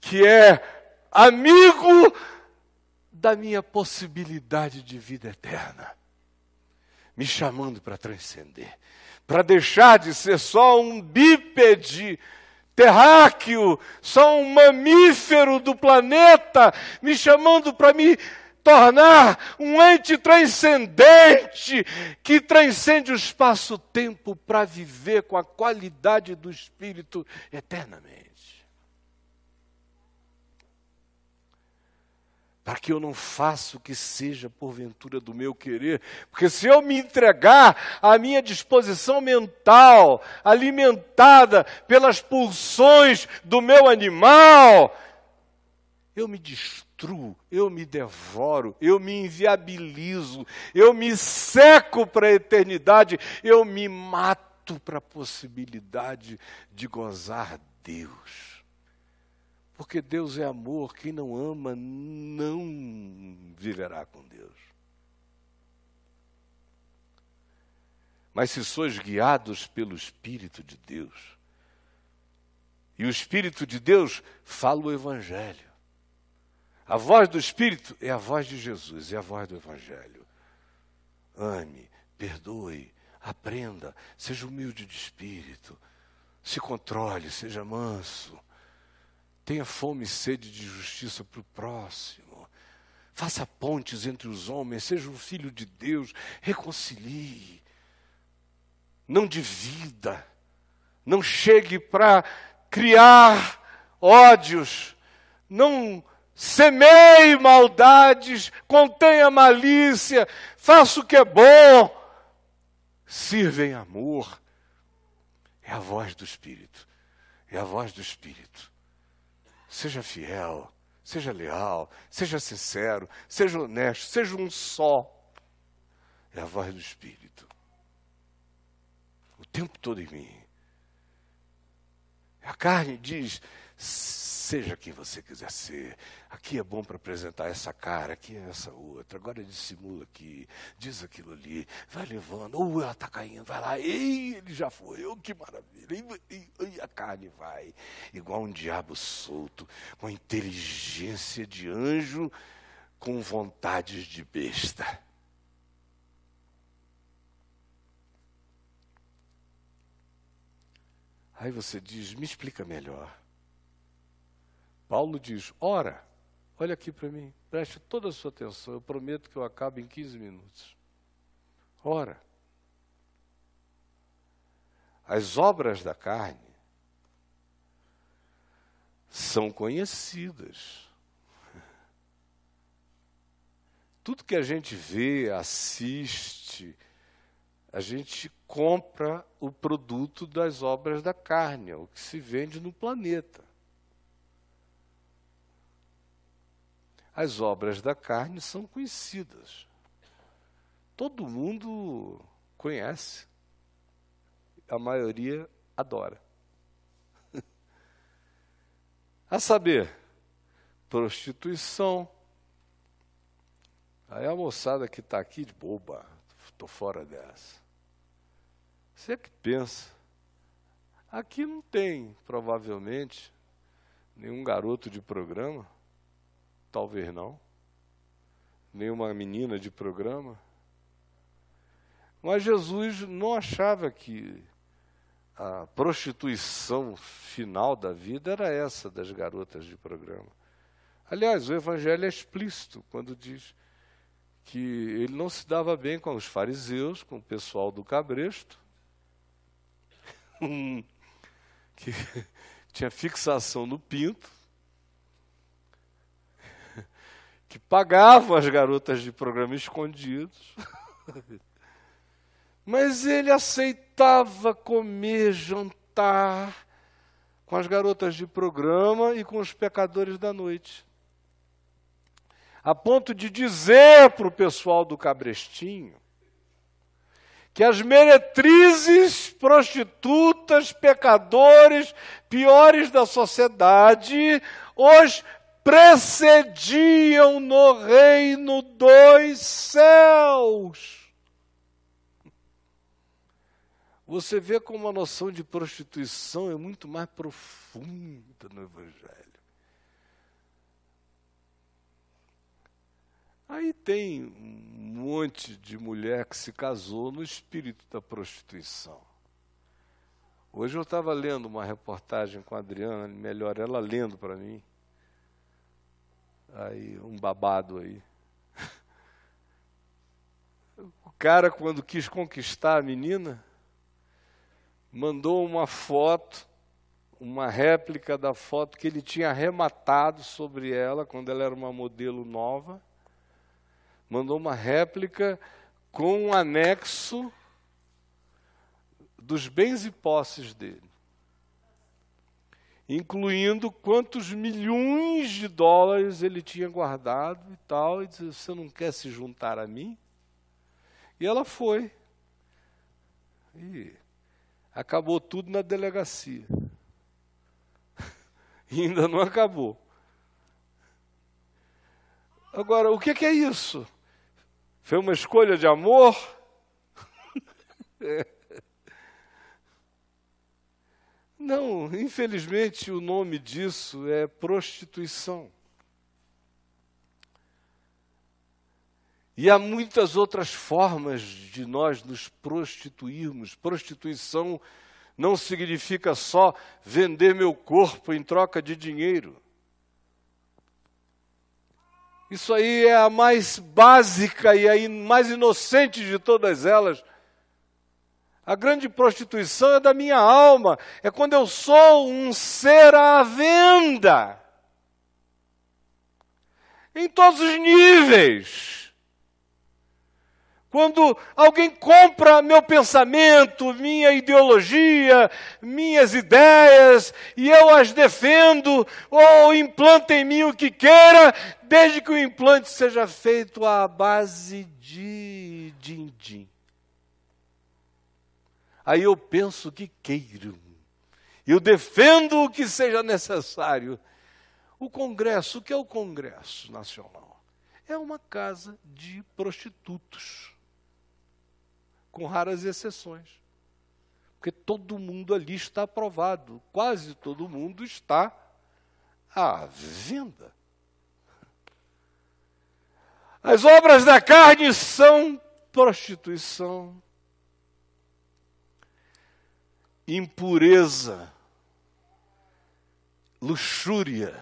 que é amigo da minha possibilidade de vida eterna, me chamando para transcender, para deixar de ser só um bípede terráqueo, só um mamífero do planeta, me chamando para me tornar um ente transcendente que transcende o espaço-tempo para viver com a qualidade do Espírito eternamente. Para que eu não faça o que seja porventura do meu querer, porque se eu me entregar à minha disposição mental, alimentada pelas pulsões do meu animal, eu me destruo, eu me devoro, eu me inviabilizo, eu me seco para a eternidade, eu me mato para a possibilidade de gozar Deus. Porque Deus é amor, quem não ama não viverá com Deus. Mas se sois guiados pelo Espírito de Deus, e o Espírito de Deus fala o Evangelho. A voz do Espírito é a voz de Jesus, é a voz do Evangelho. Ame, perdoe, aprenda, seja humilde de espírito, se controle, seja manso Tenha fome e sede de justiça para o próximo. Faça pontes entre os homens, seja um filho de Deus, reconcilie. Não divida. Não chegue para criar ódios. Não semeie maldades, contenha malícia, faça o que é bom. Sirva em amor. É a voz do Espírito. É a voz do Espírito. Seja fiel, seja leal, seja sincero, seja honesto, seja um só. É a voz do Espírito. O tempo todo em mim. A carne diz: seja quem você quiser ser. Aqui é bom para apresentar essa cara, aqui é essa outra. Agora dissimula aqui, diz aquilo ali, vai levando. Ou ela está caindo, vai lá, ei, ele já foi, oh, que maravilha. E, e, e a carne vai, igual um diabo solto, com a inteligência de anjo, com vontades de besta. Aí você diz, me explica melhor. Paulo diz: ora, olha aqui para mim, preste toda a sua atenção, eu prometo que eu acabo em 15 minutos. Ora, as obras da carne são conhecidas. Tudo que a gente vê, assiste, a gente compra o produto das obras da carne, é o que se vende no planeta. As obras da carne são conhecidas. Todo mundo conhece. A maioria adora. A saber, prostituição. Aí a moçada que está aqui de boba, estou fora dessa. Você é que pensa. Aqui não tem, provavelmente, nenhum garoto de programa Talvez não. Nenhuma menina de programa. Mas Jesus não achava que a prostituição final da vida era essa das garotas de programa. Aliás, o Evangelho é explícito quando diz que ele não se dava bem com os fariseus, com o pessoal do cabresto, que tinha fixação no pinto, que pagavam as garotas de programa escondidos. Mas ele aceitava comer, jantar com as garotas de programa e com os pecadores da noite. A ponto de dizer para o pessoal do cabrestinho que as meretrizes, prostitutas, pecadores, piores da sociedade, os precediam no reino dos céus. Você vê como a noção de prostituição é muito mais profunda no Evangelho. Aí tem um monte de mulher que se casou no espírito da prostituição. Hoje eu estava lendo uma reportagem com a Adriana, melhor ela lendo para mim, aí um babado aí. O cara, quando quis conquistar a menina, mandou uma foto uma réplica da foto que ele tinha arrematado sobre ela quando ela era uma modelo nova. Mandou uma réplica com um anexo dos bens e posses dele, incluindo quantos milhões de dólares ele tinha guardado e tal, e disse: Você não quer se juntar a mim? E ela foi. E acabou tudo na delegacia. E ainda não acabou. Agora, o que, que é isso? Foi uma escolha de amor? é. Não, infelizmente o nome disso é prostituição. E há muitas outras formas de nós nos prostituirmos. Prostituição não significa só vender meu corpo em troca de dinheiro. Isso aí é a mais básica e a mais inocente de todas elas. A grande prostituição é da minha alma, é quando eu sou um ser à venda. Em todos os níveis. Quando alguém compra meu pensamento, minha ideologia, minhas ideias, e eu as defendo, ou implanta em mim o que queira, desde que o implante seja feito à base de din-din. Aí eu penso que queiro. Eu defendo o que seja necessário. O Congresso, o que é o Congresso Nacional? É uma casa de prostitutos, com raras exceções. Porque todo mundo ali está aprovado, quase todo mundo está à venda. As obras da carne são prostituição, impureza, luxúria,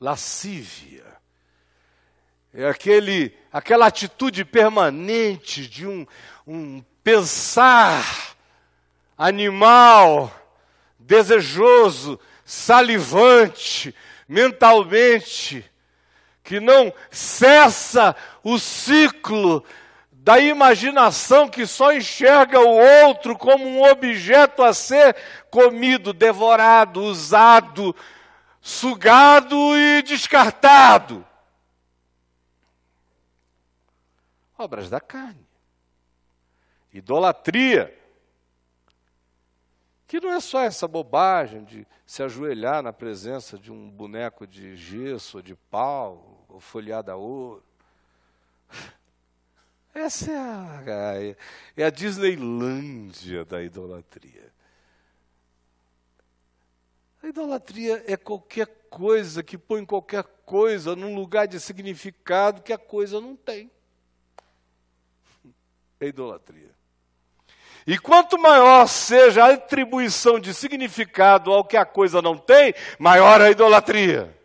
lascívia. É aquele, aquela atitude permanente de um, um pensar animal, desejoso, salivante, mentalmente, que não cessa o ciclo da imaginação que só enxerga o outro como um objeto a ser comido, devorado, usado, sugado e descartado. Obras da carne. Idolatria. Que não é só essa bobagem de se ajoelhar na presença de um boneco de gesso, de pau, ou folhado a ouro. Essa é a, é a Disneylândia da idolatria. A idolatria é qualquer coisa que põe qualquer coisa num lugar de significado que a coisa não tem. É idolatria. E quanto maior seja a atribuição de significado ao que a coisa não tem, maior a idolatria.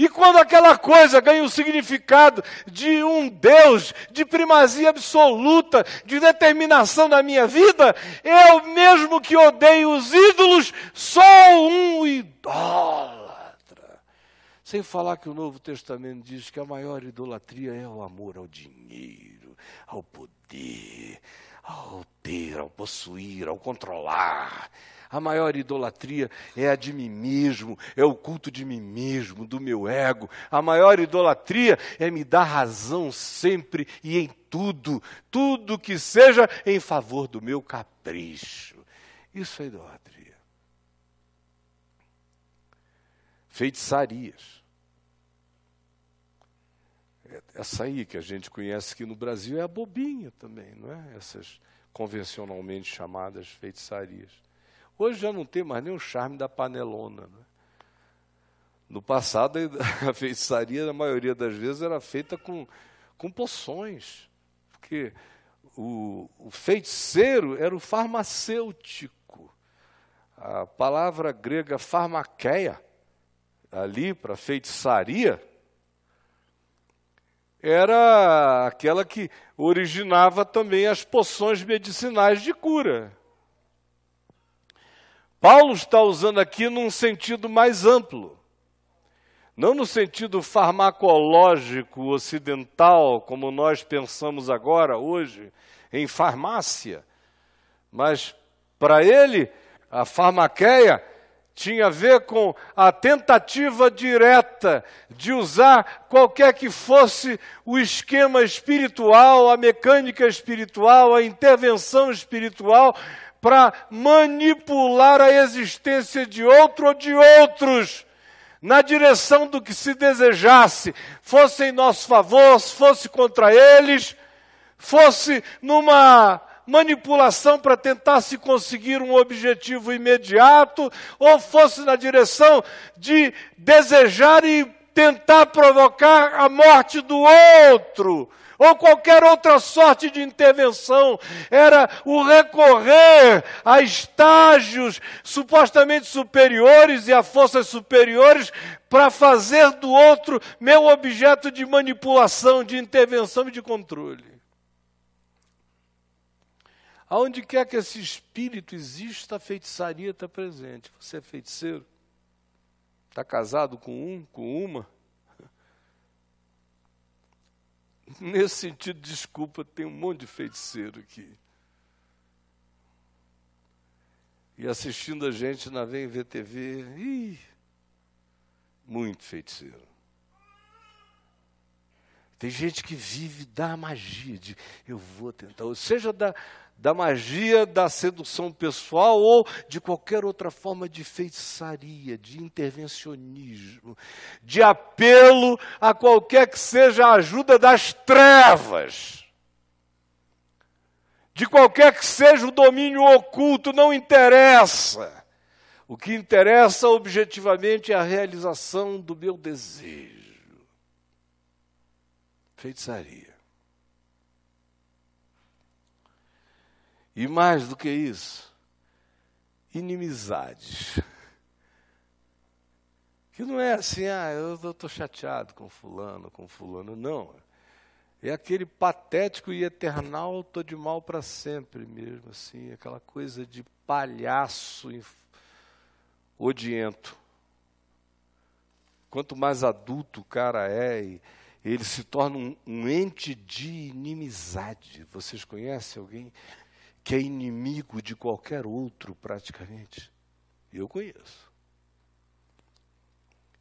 E quando aquela coisa ganha o significado de um Deus, de primazia absoluta, de determinação da minha vida, eu mesmo que odeio os ídolos, sou um idólatra. Sem falar que o Novo Testamento diz que a maior idolatria é o amor ao dinheiro, ao poder, ao ter, ao possuir, ao controlar. A maior idolatria é a de mim mesmo, é o culto de mim mesmo, do meu ego. A maior idolatria é me dar razão sempre e em tudo, tudo que seja em favor do meu capricho. Isso é idolatria. Feitiçarias. Essa aí que a gente conhece aqui no Brasil é a bobinha também, não é? Essas convencionalmente chamadas feitiçarias. Hoje já não tem mais nem o charme da panelona. Né? No passado, a feitiçaria, na maioria das vezes, era feita com, com poções. Porque o, o feiticeiro era o farmacêutico. A palavra grega farmaqueia, ali para feitiçaria, era aquela que originava também as poções medicinais de cura. Paulo está usando aqui num sentido mais amplo. Não no sentido farmacológico ocidental, como nós pensamos agora, hoje, em farmácia. Mas, para ele, a farmaqueia tinha a ver com a tentativa direta de usar qualquer que fosse o esquema espiritual, a mecânica espiritual, a intervenção espiritual, para manipular a existência de outro ou de outros na direção do que se desejasse, fosse em nosso favor, fosse contra eles, fosse numa manipulação para tentar se conseguir um objetivo imediato, ou fosse na direção de desejar e tentar provocar a morte do outro, ou qualquer outra sorte de intervenção, era o recorrer a estágios supostamente superiores e a forças superiores para fazer do outro meu objeto de manipulação, de intervenção e de controle. Aonde quer que esse espírito exista, a feitiçaria está presente. Você é feiticeiro? Está casado com um, com uma? Nesse sentido, desculpa, tem um monte de feiticeiro aqui. E assistindo a gente na Vem VTV, ih, muito feiticeiro. Tem gente que vive da magia, de eu vou tentar, ou seja, da, da magia da sedução pessoal ou de qualquer outra forma de feitiçaria, de intervencionismo, de apelo a qualquer que seja a ajuda das trevas, de qualquer que seja o domínio oculto, não interessa. O que interessa objetivamente é a realização do meu desejo. Feitiçaria. E mais do que isso, inimizades. Que não é assim, ah, eu estou chateado com fulano, com fulano. Não. É aquele patético e eternal, estou de mal para sempre mesmo, assim, aquela coisa de palhaço odiento. Quanto mais adulto o cara é, ele se torna um, um ente de inimizade. Vocês conhecem alguém que é inimigo de qualquer outro, praticamente. Eu conheço.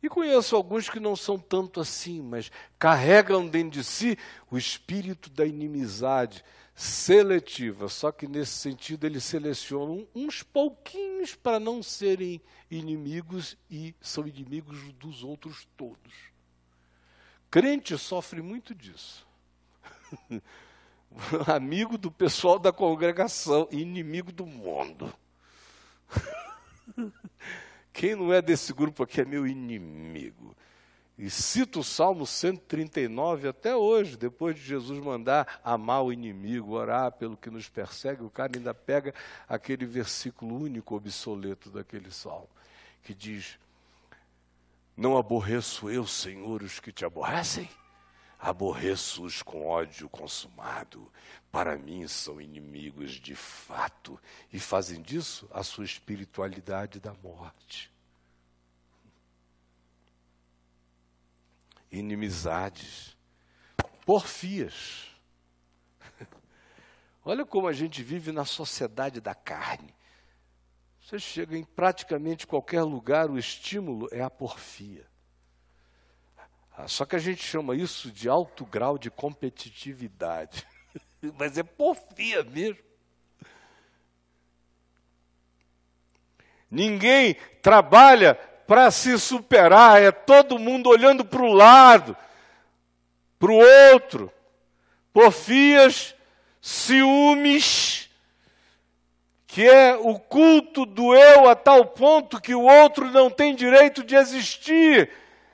E conheço alguns que não são tanto assim, mas carregam dentro de si o espírito da inimizade seletiva. Só que nesse sentido eles selecionam uns pouquinhos para não serem inimigos e são inimigos dos outros todos. Crente sofre muito disso. amigo do pessoal da congregação, inimigo do mundo. Quem não é desse grupo aqui é meu inimigo. E cito o Salmo 139 até hoje, depois de Jesus mandar amar o inimigo, orar pelo que nos persegue, o cara ainda pega aquele versículo único obsoleto daquele salmo, que diz: Não aborreço eu, Senhor, os que te aborrecem? Aborreço-os com ódio consumado. Para mim são inimigos de fato e fazem disso a sua espiritualidade da morte. Inimizades, porfias. Olha como a gente vive na sociedade da carne. Você chega em praticamente qualquer lugar, o estímulo é a porfia. Ah, só que a gente chama isso de alto grau de competitividade. Mas é porfia mesmo. Ninguém trabalha para se superar, é todo mundo olhando para o lado, para o outro. Porfias, ciúmes, que é o culto do eu a tal ponto que o outro não tem direito de existir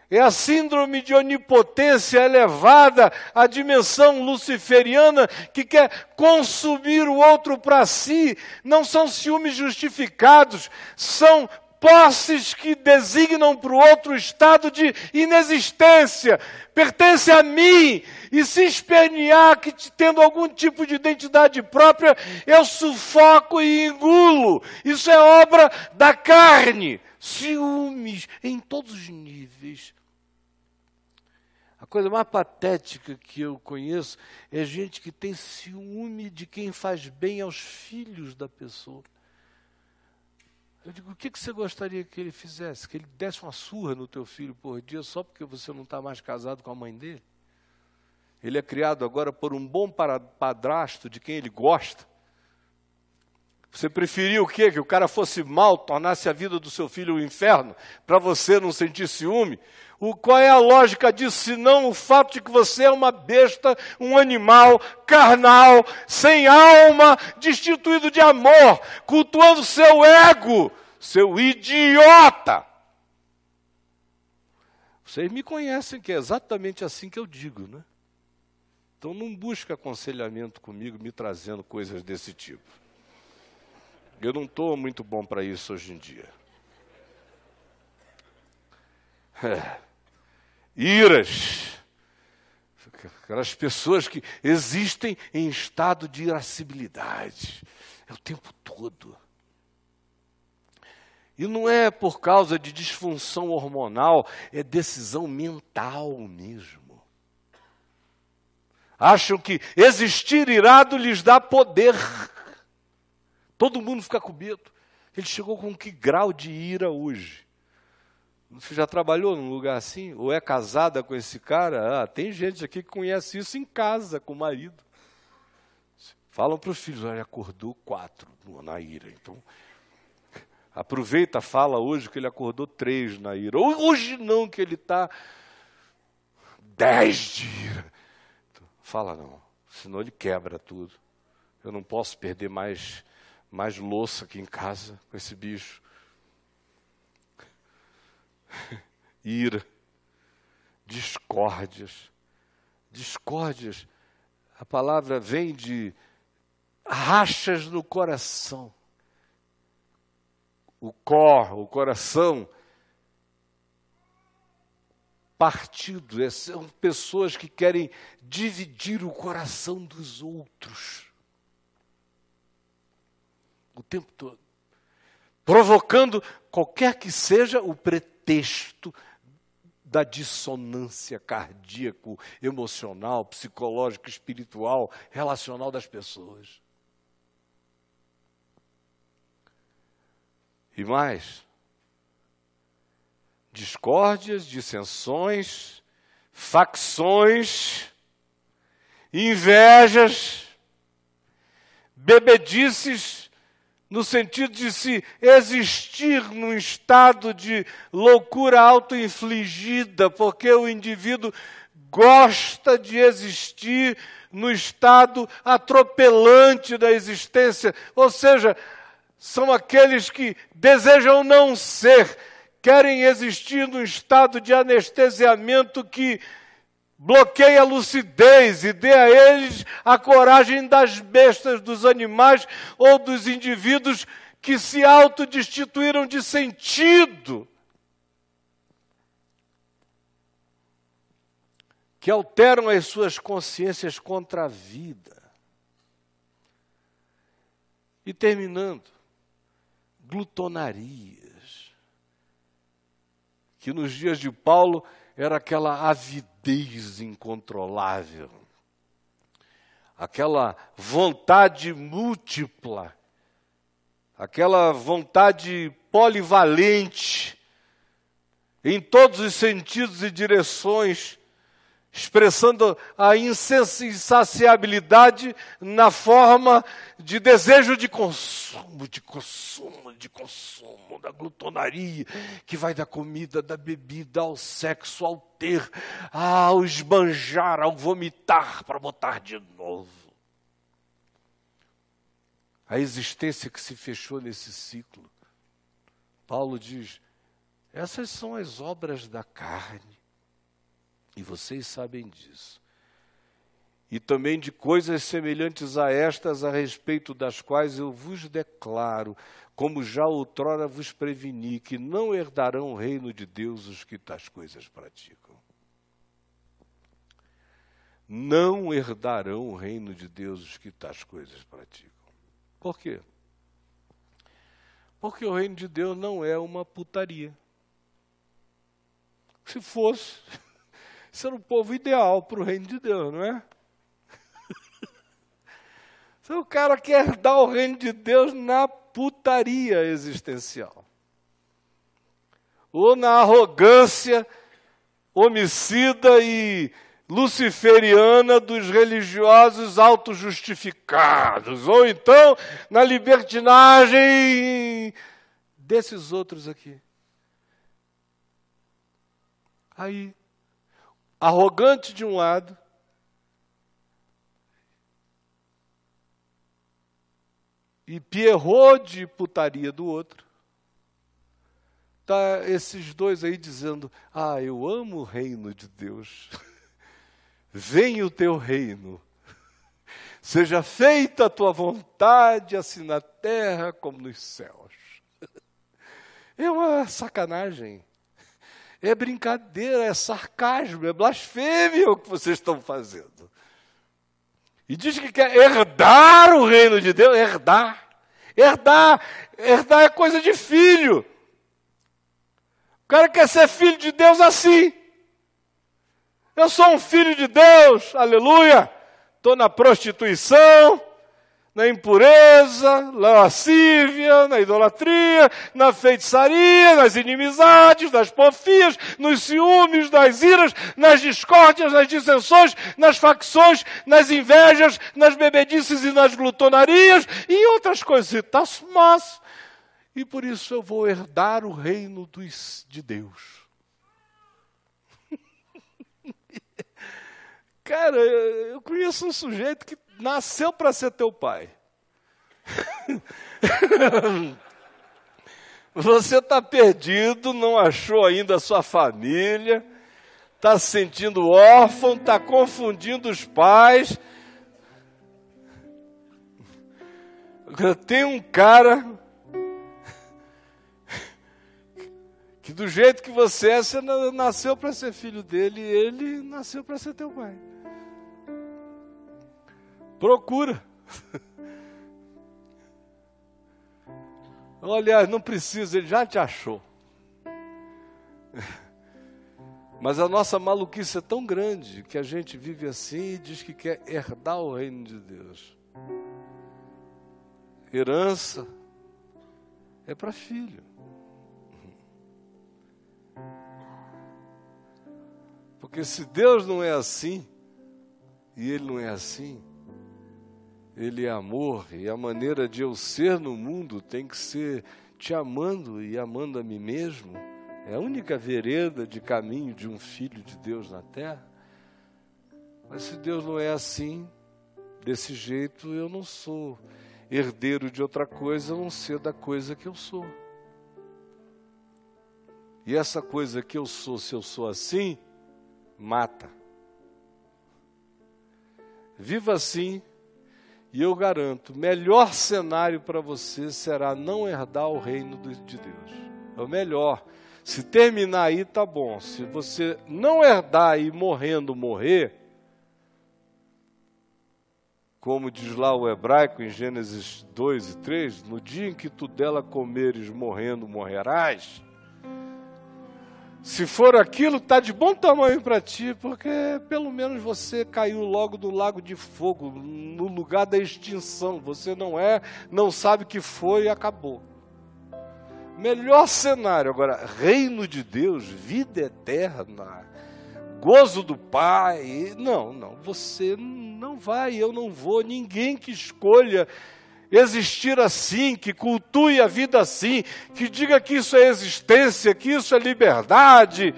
é a síndrome de onipotência elevada à dimensão luciferiana que quer consumir o outro para si. Não são ciúmes justificados, são posses que designam para o outro estado de inexistência, pertence a mim, e se espernear que tendo algum tipo de identidade própria, eu sufoco e engulo. Isso é obra da carne. Ciúmes em todos os níveis. Coisa mais patética que eu conheço é gente que tem ciúme de quem faz bem aos filhos da pessoa. Eu digo, o que, que você gostaria que ele fizesse? Que ele desse uma surra no teu filho por dia só porque você não está mais casado com a mãe dele? Ele é criado agora por um bom padrasto de quem ele gosta. Você preferia o quê? Que o cara fosse mal, tornasse a vida do seu filho um inferno, para você não sentir ciúme? O, qual é a lógica disso, senão o fato de que você é uma besta, um animal carnal, sem alma, destituído de amor, cultuando seu ego, seu idiota? Vocês me conhecem que é exatamente assim que eu digo, né? Então não busque aconselhamento comigo me trazendo coisas desse tipo. Eu não estou muito bom para isso hoje em dia. É. Iras. Aquelas pessoas que existem em estado de irascibilidade. É o tempo todo. E não é por causa de disfunção hormonal, é decisão mental mesmo. Acham que existir irado lhes dá poder. Todo mundo fica com medo. Ele chegou com que grau de ira hoje? Você já trabalhou num lugar assim? Ou é casada com esse cara? Ah, tem gente aqui que conhece isso em casa, com o marido. Falam para os filhos, olha, acordou quatro na ira. Então, aproveita, fala hoje que ele acordou três na ira. Hoje não, que ele está dez de ira. Então, fala não, senão ele quebra tudo. Eu não posso perder mais mais louça aqui em casa com esse bicho. Ira, discórdias. Discórdias, a palavra vem de rachas no coração. O cor, o coração partido, são pessoas que querem dividir o coração dos outros. O tempo todo, provocando qualquer que seja o pretexto da dissonância cardíaco, emocional, psicológico, espiritual, relacional das pessoas. E mais, discórdias, dissensões, facções, invejas, bebedices no sentido de se existir num estado de loucura autoinfligida, porque o indivíduo gosta de existir no estado atropelante da existência, ou seja, são aqueles que desejam não ser, querem existir num estado de anestesiamento que bloqueie a lucidez e dê a eles a coragem das bestas, dos animais ou dos indivíduos que se autodestituíram de sentido. Que alteram as suas consciências contra a vida. E terminando, glutonarias. Que nos dias de Paulo era aquela avidez incontrolável, aquela vontade múltipla, aquela vontade polivalente, em todos os sentidos e direções, expressando a insaciabilidade na forma de desejo de consumo, de consumo, de consumo, da glutonaria, que vai da comida, da bebida, ao sexo, ao ter, ao esbanjar, ao vomitar, para botar de novo. A existência que se fechou nesse ciclo. Paulo diz: essas são as obras da carne e vocês sabem disso. e também de coisas semelhantes a estas, a respeito das quais eu vos declaro, como já outrora vos preveni, que não herdarão o reino de Deus os que tais coisas praticam. Não herdarão o reino de Deus os que tais coisas praticam. Por quê? Porque o reino de Deus não é uma putaria. Se fosse, era o povo ideal para o reino de Deus, não é? Se o cara quer dar o reino de Deus na putaria existencial, ou na arrogância homicida e luciferiana dos religiosos autojustificados, ou então na libertinagem desses outros aqui. Aí, arrogante de um lado, e Pierrot de putaria do outro. Tá esses dois aí dizendo: "Ah, eu amo o reino de Deus. Venha o teu reino. Seja feita a tua vontade, assim na terra como nos céus." É uma sacanagem. É brincadeira, é sarcasmo, é blasfêmia o que vocês estão fazendo. E diz que quer herdar o reino de Deus, herdar. Herdar, herdar é coisa de filho. O cara quer ser filho de Deus assim. Eu sou um filho de Deus, aleluia. Estou na prostituição, na impureza, na lascívia, na idolatria, na feitiçaria, nas inimizades, nas porfias, nos ciúmes, nas iras, nas discórdias, nas dissensões, nas facções, nas invejas, nas bebedices e nas glutonarias e em outras coisas. E tá mas, e por isso eu vou herdar o reino dos, de Deus. Cara, eu conheço um sujeito que nasceu para ser teu pai. Você está perdido, não achou ainda a sua família, está se sentindo órfão, está confundindo os pais. Tem um cara que do jeito que você é, você nasceu para ser filho dele e ele nasceu para ser teu pai. Procura. Olha, não precisa, ele já te achou. Mas a nossa maluquice é tão grande que a gente vive assim e diz que quer herdar o reino de Deus. Herança é para filho. Porque se Deus não é assim, e Ele não é assim, ele é amor, e a maneira de eu ser no mundo tem que ser te amando e amando a mim mesmo. É a única vereda de caminho de um filho de Deus na terra. Mas se Deus não é assim, desse jeito, eu não sou herdeiro de outra coisa a não ser da coisa que eu sou. E essa coisa que eu sou, se eu sou assim, mata. Viva assim e eu garanto, melhor cenário para você será não herdar o reino de Deus. É o melhor. Se terminar aí, tá bom. Se você não herdar e morrendo morrer, como diz lá o hebraico em Gênesis 2 e 3, no dia em que tu dela comeres morrendo, morrerás. Se for aquilo, está de bom tamanho para ti, porque pelo menos você caiu logo do lago de fogo, no lugar da extinção. Você não é, não sabe que foi e acabou. Melhor cenário. Agora, reino de Deus, vida eterna, gozo do Pai. Não, não, você não vai, eu não vou. Ninguém que escolha existir assim, que cultue a vida assim, que diga que isso é existência, que isso é liberdade,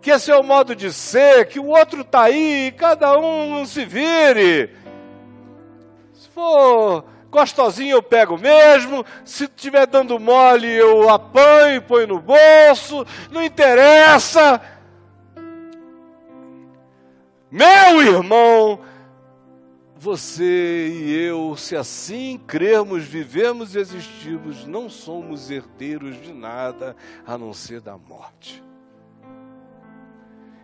que esse é o modo de ser, que o outro está aí, cada um se vire. Se for gostosinho eu pego mesmo, se estiver dando mole eu apanho e ponho no bolso, não interessa. Meu irmão, você e eu, se assim crermos, vivemos e existimos, não somos herdeiros de nada a não ser da morte.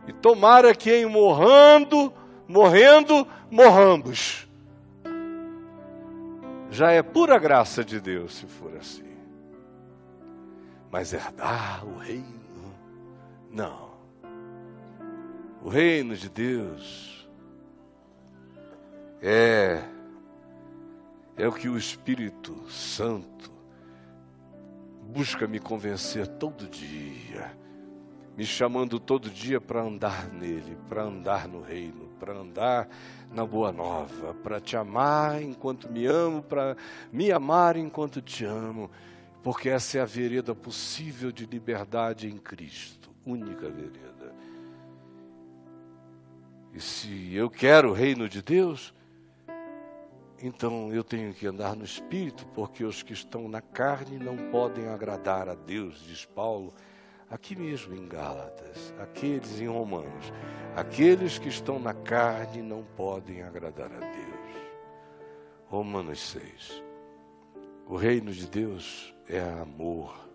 E tomara que em morrendo, morrendo, morramos. Já é pura graça de Deus se for assim. Mas herdar o reino, não. O reino de Deus é é o que o Espírito Santo busca me convencer todo dia me chamando todo dia para andar nele, para andar no reino, para andar na boa nova, para te amar enquanto me amo, para me amar enquanto te amo, porque essa é a vereda possível de liberdade em Cristo, única vereda. E se eu quero o reino de Deus, então eu tenho que andar no espírito, porque os que estão na carne não podem agradar a Deus, diz Paulo aqui mesmo em Gálatas, aqueles em Romanos, aqueles que estão na carne não podem agradar a Deus. Romanos 6. O reino de Deus é amor.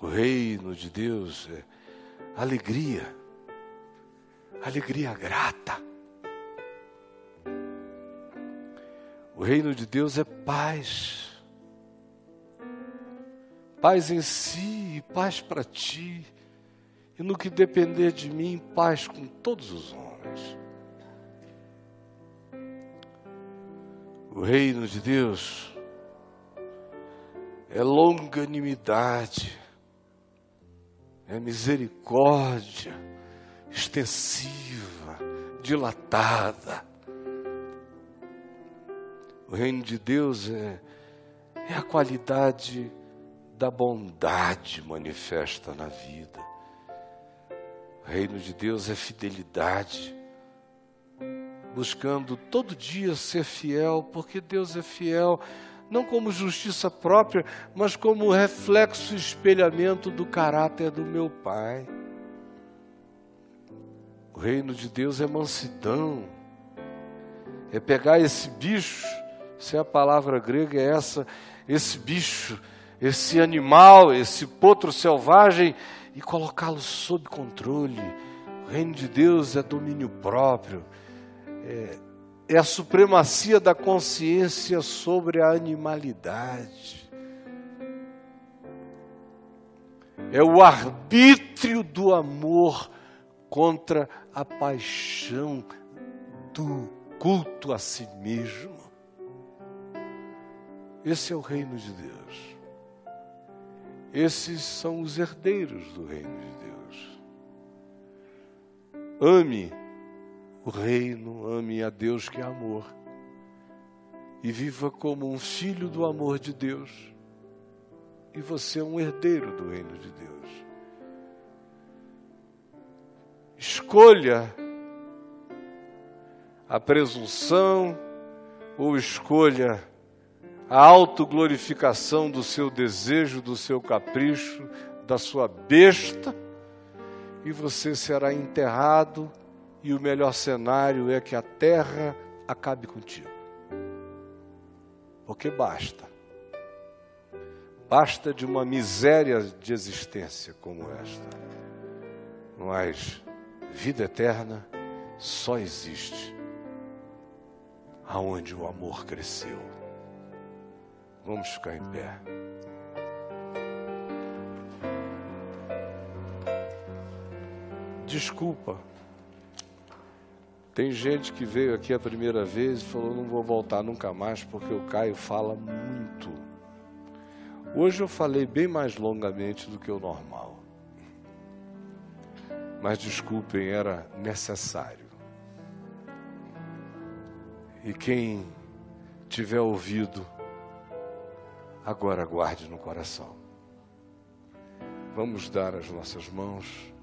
O reino de Deus é alegria, alegria grata. O reino de Deus é paz paz em si e paz para ti, e no que depender de mim, paz com todos os homens. O reino de Deus é longanimidade, é misericórdia extensiva, dilatada. O reino de Deus é, é a qualidade da bondade manifesta na vida. O reino de Deus é fidelidade, buscando todo dia ser fiel, porque Deus é fiel, não como justiça própria, mas como reflexo e espelhamento do caráter do meu Pai. O reino de Deus é mansidão, é pegar esse bicho, se a palavra grega é essa, esse bicho esse animal, esse potro selvagem e colocá-lo sob controle. O reino de Deus é domínio próprio, é, é a supremacia da consciência sobre a animalidade. É o arbítrio do amor contra a paixão do culto a si mesmo. Esse é o reino de Deus. Esses são os herdeiros do reino de Deus. Ame o reino, ame a Deus que é amor. E viva como um filho do amor de Deus. E você é um herdeiro do reino de Deus. Escolha a presunção ou escolha a autoglorificação do seu desejo, do seu capricho, da sua besta, e você será enterrado, e o melhor cenário é que a terra acabe contigo. Porque basta. Basta de uma miséria de existência como esta. Mas vida eterna só existe aonde o amor cresceu. Vamos ficar em pé. Desculpa. Tem gente que veio aqui a primeira vez e falou: não vou voltar nunca mais porque o Caio fala muito. Hoje eu falei bem mais longamente do que o normal. Mas desculpem, era necessário. E quem tiver ouvido, agora guarde no coração. Vamos dar as nossas mãos.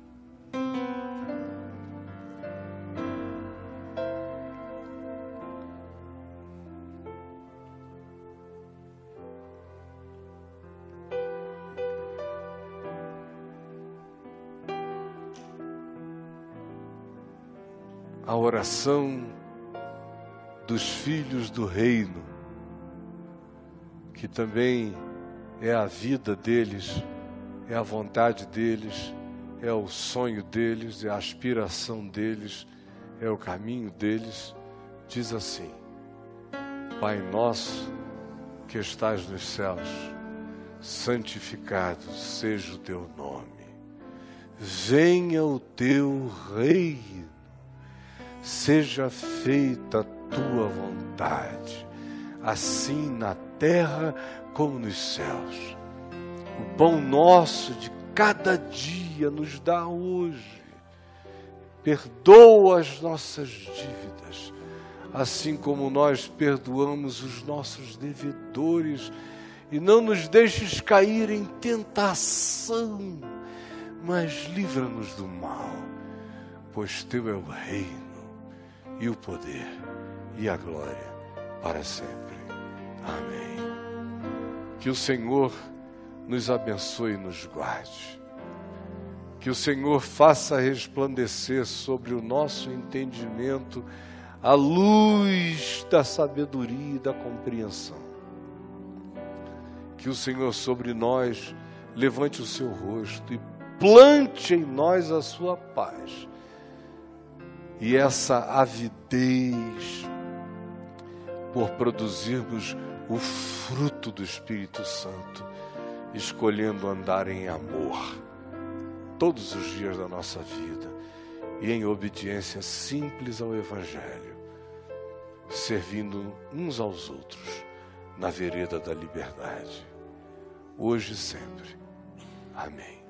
a oração dos filhos do reino, que também é a vida deles, é a vontade deles, é o sonho deles, é a aspiração deles, é o caminho deles, diz assim: Pai nosso que estás nos céus, santificado seja o teu nome. Venha o teu reino. Seja feita a tua vontade, assim na terra como nos céus. O pão nosso de cada dia nos dá hoje. Perdoa as nossas dívidas, assim como nós perdoamos os nossos devedores, e não nos deixes cair em tentação, mas livra-nos do mal, pois teu é o reino e o poder e a glória para sempre. Amém. Que o Senhor nos abençoe e nos guarde. Que o Senhor faça resplandecer sobre o nosso entendimento a luz da sabedoria e da compreensão. Que o Senhor sobre nós levante o seu rosto e plante em nós a sua paz. E essa avidez por produzirmos o fruto do Espírito Santo, escolhendo andar em amor todos os dias da nossa vida e em obediência simples ao Evangelho, servindo uns aos outros na vereda da liberdade, hoje e sempre. Amém.